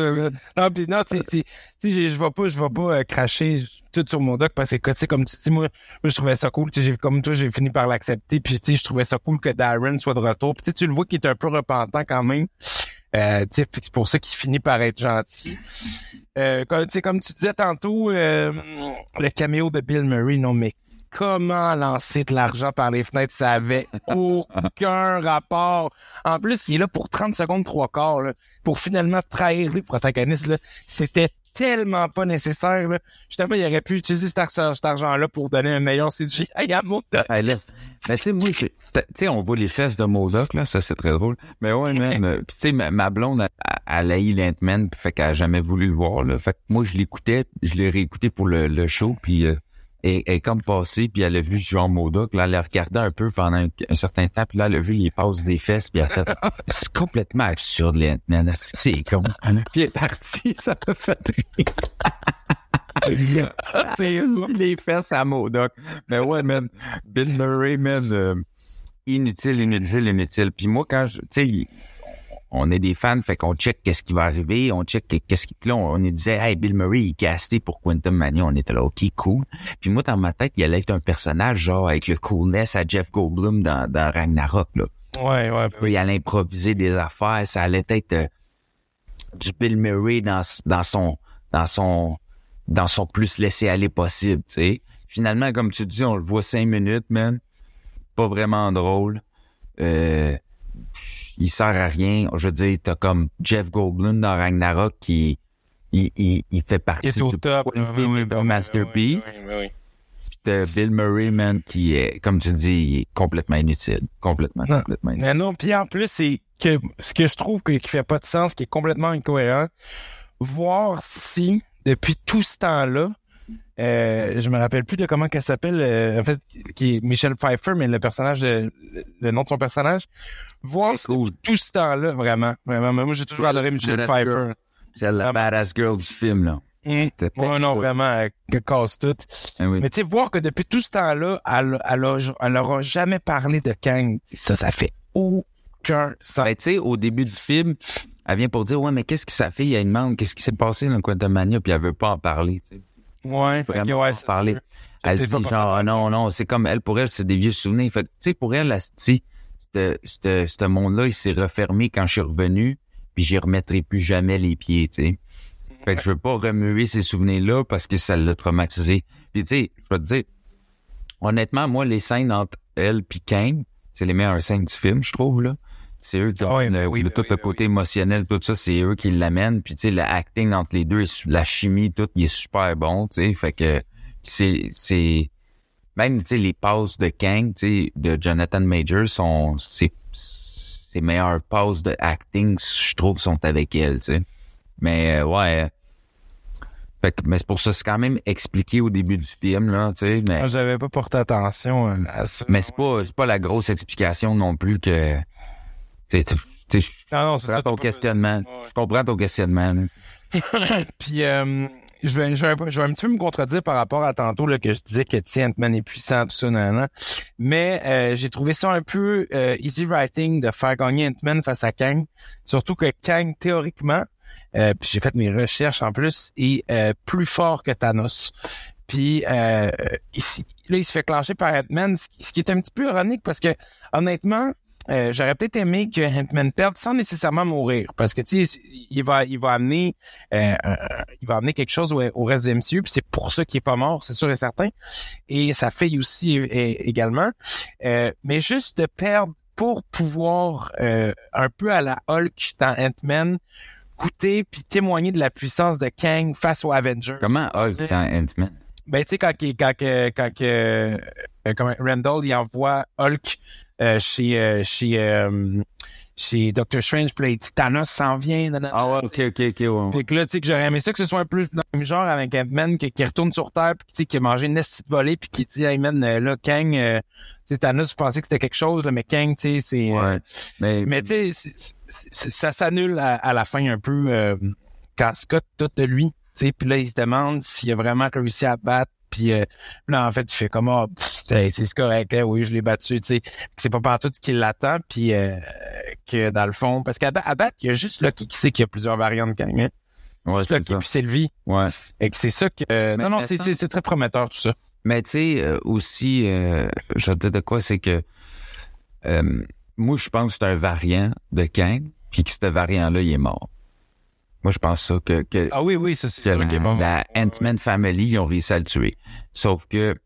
Non, pis non, tu sais, je vais pas, je vais pas euh, cracher tout sur mon doc parce que tu sais, comme tu dis, moi, moi je trouvais ça cool. Tu sais, comme toi, j'ai fini par l'accepter. Puis tu sais, je trouvais ça cool que Darren soit de retour. Puis tu le vois qu'il est un peu repentant quand même. Euh, tu sais, puis c'est pour ça qu'il finit par être gentil. Euh, comme, comme tu disais tantôt, euh, le caméo de Bill Murray, non mais comment lancer de l'argent par les fenêtres, ça avait aucun rapport. En plus, il est là pour 30 secondes, trois quarts, là, pour finalement trahir le protagoniste. là. C'était tellement pas nécessaire. Là. Justement, il aurait pu utiliser cet, ar- cet argent-là pour donner un meilleur CGI à Modoc. Hey, laisse. Mais tu sais, moi, tu sais, on voit les fesses de Modoc, là, ça c'est très drôle. Mais ouais, man. euh, tu sais, ma, ma blonde, elle, a eu l'Ant-Man, fait qu'elle a jamais voulu le voir, là. Fait que moi, je l'écoutais, je l'ai réécouté pour le, le show, puis euh, elle est comme passée, puis elle a vu Jean Modoc, là, elle a regardé un peu pendant un, un certain temps, puis là, elle a vu les passes des fesses, puis elle a fait, c'est complètement absurde, l'Ant-Man, c'est con? Puis elle est partie, ça m'a fait rire. C'est les fesses à Modoc. Mais ouais, man, Bill Murray, man, euh, inutile, inutile, inutile. Puis moi, quand je, tu sais, on est des fans, fait qu'on check qu'est-ce qui va arriver, on check qu'est-ce qui, là, on, on nous disait, hey, Bill Murray, il est casté pour Quantum Mania, on était là, ok, cool. Puis moi, dans ma tête, il allait être un personnage, genre, avec le coolness à Jeff Goldblum dans, dans Ragnarok, là. Ouais, ouais. Puis il allait improviser des affaires, ça allait être euh, du Bill Murray dans, dans son dans son dans son plus laisser aller possible, tu sais. Finalement, comme tu dis, on le voit cinq minutes, man. Pas vraiment drôle. Euh, il sert à rien. Je veux dire, t'as comme Jeff Goldblum dans Ragnarok qui il, il, il fait partie Il est au du top. oui, oui, oui, masterpiece. oui, oui, oui. Puis t'as Bill Murray, man, qui est, comme tu dis, il est complètement inutile. Complètement, Non. complètement inutile. Mais non, puis en plus, c'est que ce que je trouve que, qui fait pas de sens, qui est complètement incohérent, voir si depuis tout ce temps-là, euh, je me rappelle plus de comment qu'elle s'appelle, euh, en fait, qui est Michelle Pfeiffer, mais le personnage, de- le nom de son personnage, voir Cool. tout ce temps-là, vraiment, vraiment, moi j'ai toujours adoré Michelle Pfeiffer. C'est la badass girl du film, là. C'était Ouais, non, vraiment, elle casse tout. Oui. Mais tu sais, voir que depuis tout ce temps-là, elle, elle, a, elle aura jamais parlé de Kang, ça, ça fait aucun sens. Ben, tu sais, au début du film, elle vient pour dire, ouais, mais qu'est-ce que ça fait? Il y a une demande, qu'est-ce qui s'est passé dans Quantum Mania, puis elle veut pas en parler. Ouais, Vraiment ouais, parler. Elle dit genre, ah, non, non, c'est comme elle, pour elle, c'est des vieux souvenirs. Fait que, tu sais, pour elle, elle ce monde-là, il s'est refermé quand je suis revenu, puis j'y remettrai plus jamais les pieds, tu sais. Fait que je veux pas remuer ces souvenirs-là parce que ça l'a traumatisé. Puis tu sais, je vais te dire, honnêtement, moi, les scènes entre elle puis Kang, c'est les meilleures scènes du film, je trouve, là. C'est eux qui Ah le, ben oui, le- ben tout oui, le ben côté émotionnel, tout ça, c'est eux qui l'amènent. Puis tu sais, le acting entre les deux, la chimie, tout, il est super bon, tu sais. Fait que c'est, c'est, même, tu sais, les passes de Kang, tu sais, de Jonathan Major sont, c'est, ses meilleures passes de acting, je trouve, sont avec elle, tu sais. Mais, euh, ouais. Fait que, mais c'est pour ça, c'est quand même expliqué au début du film, là, tu sais, mais, Moi, J'avais pas porté attention à ça. mais c'est pas, c'est pas la grosse explication non plus que, Non, non, c'est comprends ton questionnement. Je comprends ton questionnement. Puis, euh, je, vais, je, vais, je vais un petit peu me contredire par rapport à tantôt là, que je disais que tiens, Ant-Man est puissant, tout ça, nanana. Mais euh, j'ai trouvé ça un peu euh, easy writing de faire gagner Ant-Man face à Kang. Surtout que Kang, théoriquement, euh, puis j'ai fait mes recherches en plus, est euh, plus fort que Thanos. Puis euh, ici, là, il se fait clencher par Ant-Man, ce qui est un petit peu ironique parce que honnêtement, euh, j'aurais peut-être aimé que Ant-Man perde sans nécessairement mourir. Parce que tu sais, il va, il va amener euh, euh, il va amener quelque chose au, au reste du MCU, puis c'est pour ça qu'il est pas mort, c'est sûr et certain. Et sa fille aussi également. Euh, mais juste de perdre pour pouvoir euh, un peu à la Hulk dans Ant-Man goûter puis témoigner de la puissance de Kang face aux Avengers. Comment Hulk dans Ant-Man? Ben, tu sais, quand, quand, que- quand, que, euh, comment, Randall, il envoie Hulk euh, chez, euh, chez, euh, chez Doctor Strange, puis Thanos s'en vient. Ah ouais, ok, ok, ok, ouais. Fait que là, tu sais, que j'aurais aimé ça que ce soit un peu dans le même genre avec Ant-Man qui, qui retourne sur Terre, puis tu sais, qui a mangé une petite volée, puis qui dit, hey man, euh, là, Kang, euh, tu sais, Thanos, je pensais que c'était quelque chose, là, mais Kang, tu sais, c'est... Ouais. Mais, mais tu sais, ça s'annule à, à la fin un peu euh, quand Scott tout de lui. Tu sais, puis là, il se demande s'il a vraiment réussi à battre. Puis euh, là, en fait, tu fais comme ah, pff, c'est c'est correct, hein, oui, je l'ai battu, tu sais. C'est pas partout ce qui l'attend, puis euh, que dans le fond, parce qu'à battre, il y a juste Lucky qui sait qu'il y a plusieurs variantes de Kang. Hein? ouais, Juste c'est Lucky ça. puis Sylvie. Ouais. Et que c'est ça que. euh, non, non, c'est c'est- c'est très prometteur tout ça. Mais tu sais, euh, aussi, euh, je te dire de quoi, c'est que euh, moi, je pense que c'est un variant de Kang, puis que ce variant-là, il est mort. Moi, je pense ça que, que, Ah oui, oui, ça c'est que sûr la, qu'il est bon. la Ant-Man Family, ils ont réussi à le tuer. Sauf que, tu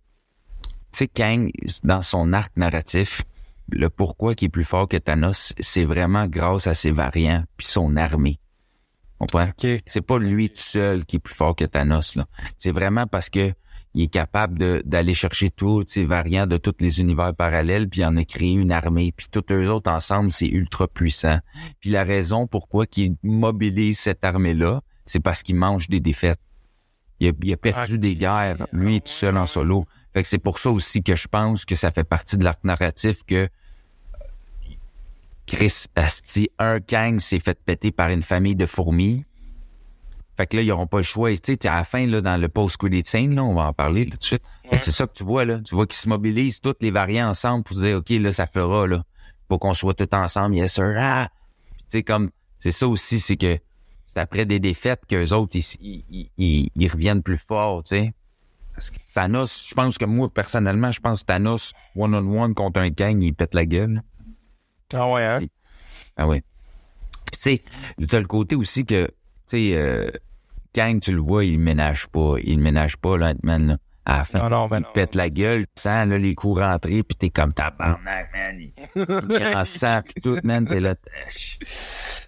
sais, Kang, dans son arc narratif, le pourquoi qui est plus fort que Thanos, c'est vraiment grâce à ses variants puis son armée. On comprend? Ok. C'est pas lui tout seul qui est plus fort que Thanos, là. C'est vraiment parce que il est capable de- d'aller chercher tous ces variants de tous les univers parallèles, puis en a créé une armée, puis tous eux autres ensemble, c'est ultra puissant. Puis la raison pourquoi qu'il mobilise cette armée-là, c'est parce qu'il mange des défaites. Il a, il a perdu des guerres, lui tout seul en solo. Fait que c'est pour ça aussi que je pense que ça fait partie de l'arc narratif que Chris Asti, un Kang s'est fait péter par une famille de fourmis. Fait que là, ils n'auront pas le choix. Tu sais, à la fin, là, dans le post-credit scene, là, on va en parler là, tout de suite. C'est ça que tu vois, là. Tu vois qu'ils se mobilisent toutes les variants ensemble pour dire, OK, là, ça fera, là. Faut qu'on soit tous ensemble, yes sir. Ah! Tu sais, comme, c'est ça aussi, c'est que c'est après des défaites qu'eux autres, ils, ils, ils, ils reviennent plus forts, tu sais. Parce que Thanos, je pense que moi, personnellement, je pense que Thanos, one-on-one contre un gang, il pète la gueule. Ah ouais, hein? Ah oui. Puis, tu sais, t'as le côté aussi que, tu sais, euh, tu le vois, il ménage pas. Il ménage pas, là, Ant-Man, là. À la fin, Non, non, ben il non. pète la gueule, tu sens, là, les coups rentrés, puis t'es comme tabarnak, man. Il, en sang, puis tout, man, t'es là.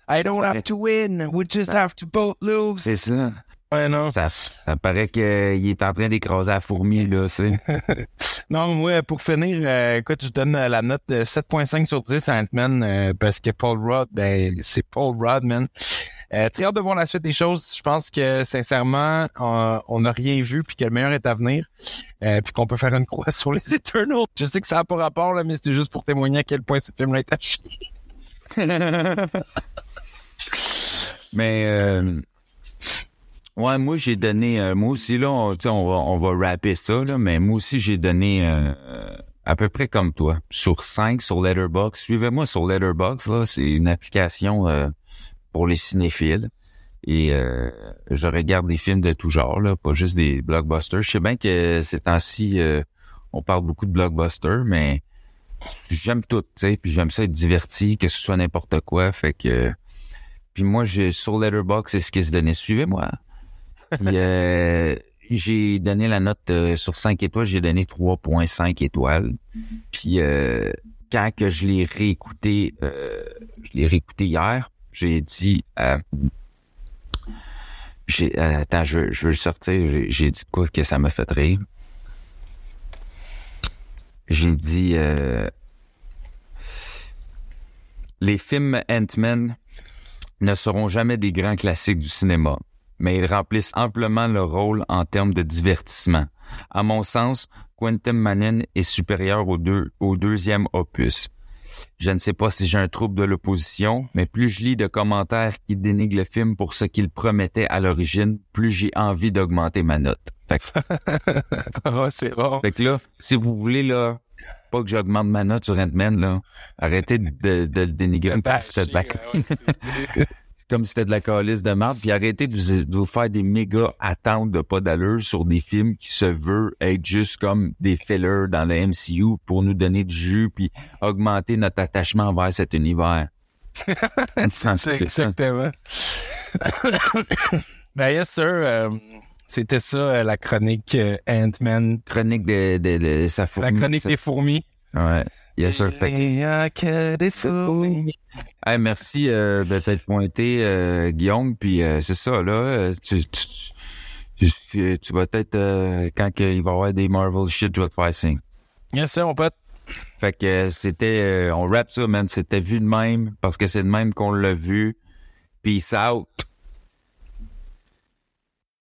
I don't have to win, we just have to both lose. C'est ça. Ouais, non. Ça, ça paraît qu'il est en train d'écraser la fourmi, là, tu sais. Non, moi, pour finir, euh, écoute, je donne euh, la note de 7.5 sur 10 à Ant-Man euh, parce que Paul Rudd, ben, c'est Paul Rudd, man. Euh, très hâte de voir la suite des choses. Je pense que, sincèrement, on- on n'a rien vu puis que le meilleur est à venir. Euh, puis qu'on peut faire une croix sur les Eternals. Je sais que ça n'a pas rapport, mais c'était juste pour témoigner à quel point ce film-là est à chier. Mais euh, ouais, moi j'ai donné, euh, moi aussi là, on, on va on va rapper ça là, mais moi aussi j'ai donné euh, euh, à peu près comme toi sur 5 sur Letterboxd. Suivez-moi sur Letterboxd là, c'est une application euh, pour les cinéphiles. Et euh, je regarde des films de tout genre, là, pas juste des blockbusters. Je sais bien que ces temps-ci, euh, on parle beaucoup de blockbusters, mais j'aime tout, tu sais, puis j'aime ça être diverti, que ce soit n'importe quoi. Fait que puis moi, j'ai sur Letterboxd, c'est ce qui se donnait. Suivez-moi. Euh, j'ai donné la note sur 5 étoiles, j'ai donné 3.5 étoiles. Puis quand que je l'ai réécouté, je l'ai réécouté hier, j'ai dit euh, j'ai euh, attends, je, veux le sortir, j'ai, dit quoi que ça m'a fait rire. J'ai dit euh, les films Ant-Man ne seront jamais des grands classiques du cinéma, mais ils remplissent amplement leur rôle en termes de divertissement. À mon sens, Quantum Manin est supérieur deux, au deuxième opus. Je ne sais pas si j'ai un trouble de l'opposition, mais plus je lis de commentaires qui dénigrent le film pour ce qu'il promettait à l'origine, plus j'ai envie d'augmenter ma note. Fait que, Ah, c'est bon. fait que là, si vous voulez, là, pas que j'augmente ma note sur Ant-Man, là, arrêtez de, de le dénigrer Ouais, comme si c'était de la calice de marde, puis arrêtez de vous, de vous faire des méga attentes de pas d'allure sur des films qui se veulent être juste comme des fillers dans le MCU pour nous donner du jus puis augmenter notre attachement envers cet univers. C'est exactement. ben, yes, sir. euh, C'était ça, euh, la chronique euh, Ant-Man. Chronique de, de, de sa La fourmi. chronique ça- des fourmis. Ouais. Yes, sir. Fait. Hey, merci euh, de t'être pointé, euh, Guillaume. Puis euh, c'est ça, là. euh, Tu, tu, tu, tu- tu vas être... euh, quand il va y avoir des Marvel shit, je vais te faire signe. Yes, sir, mon pote. Fait que euh, c'était... euh, on rap ça, man. C'était vu de même, parce que c'est de même qu'on l'a vu. Peace out.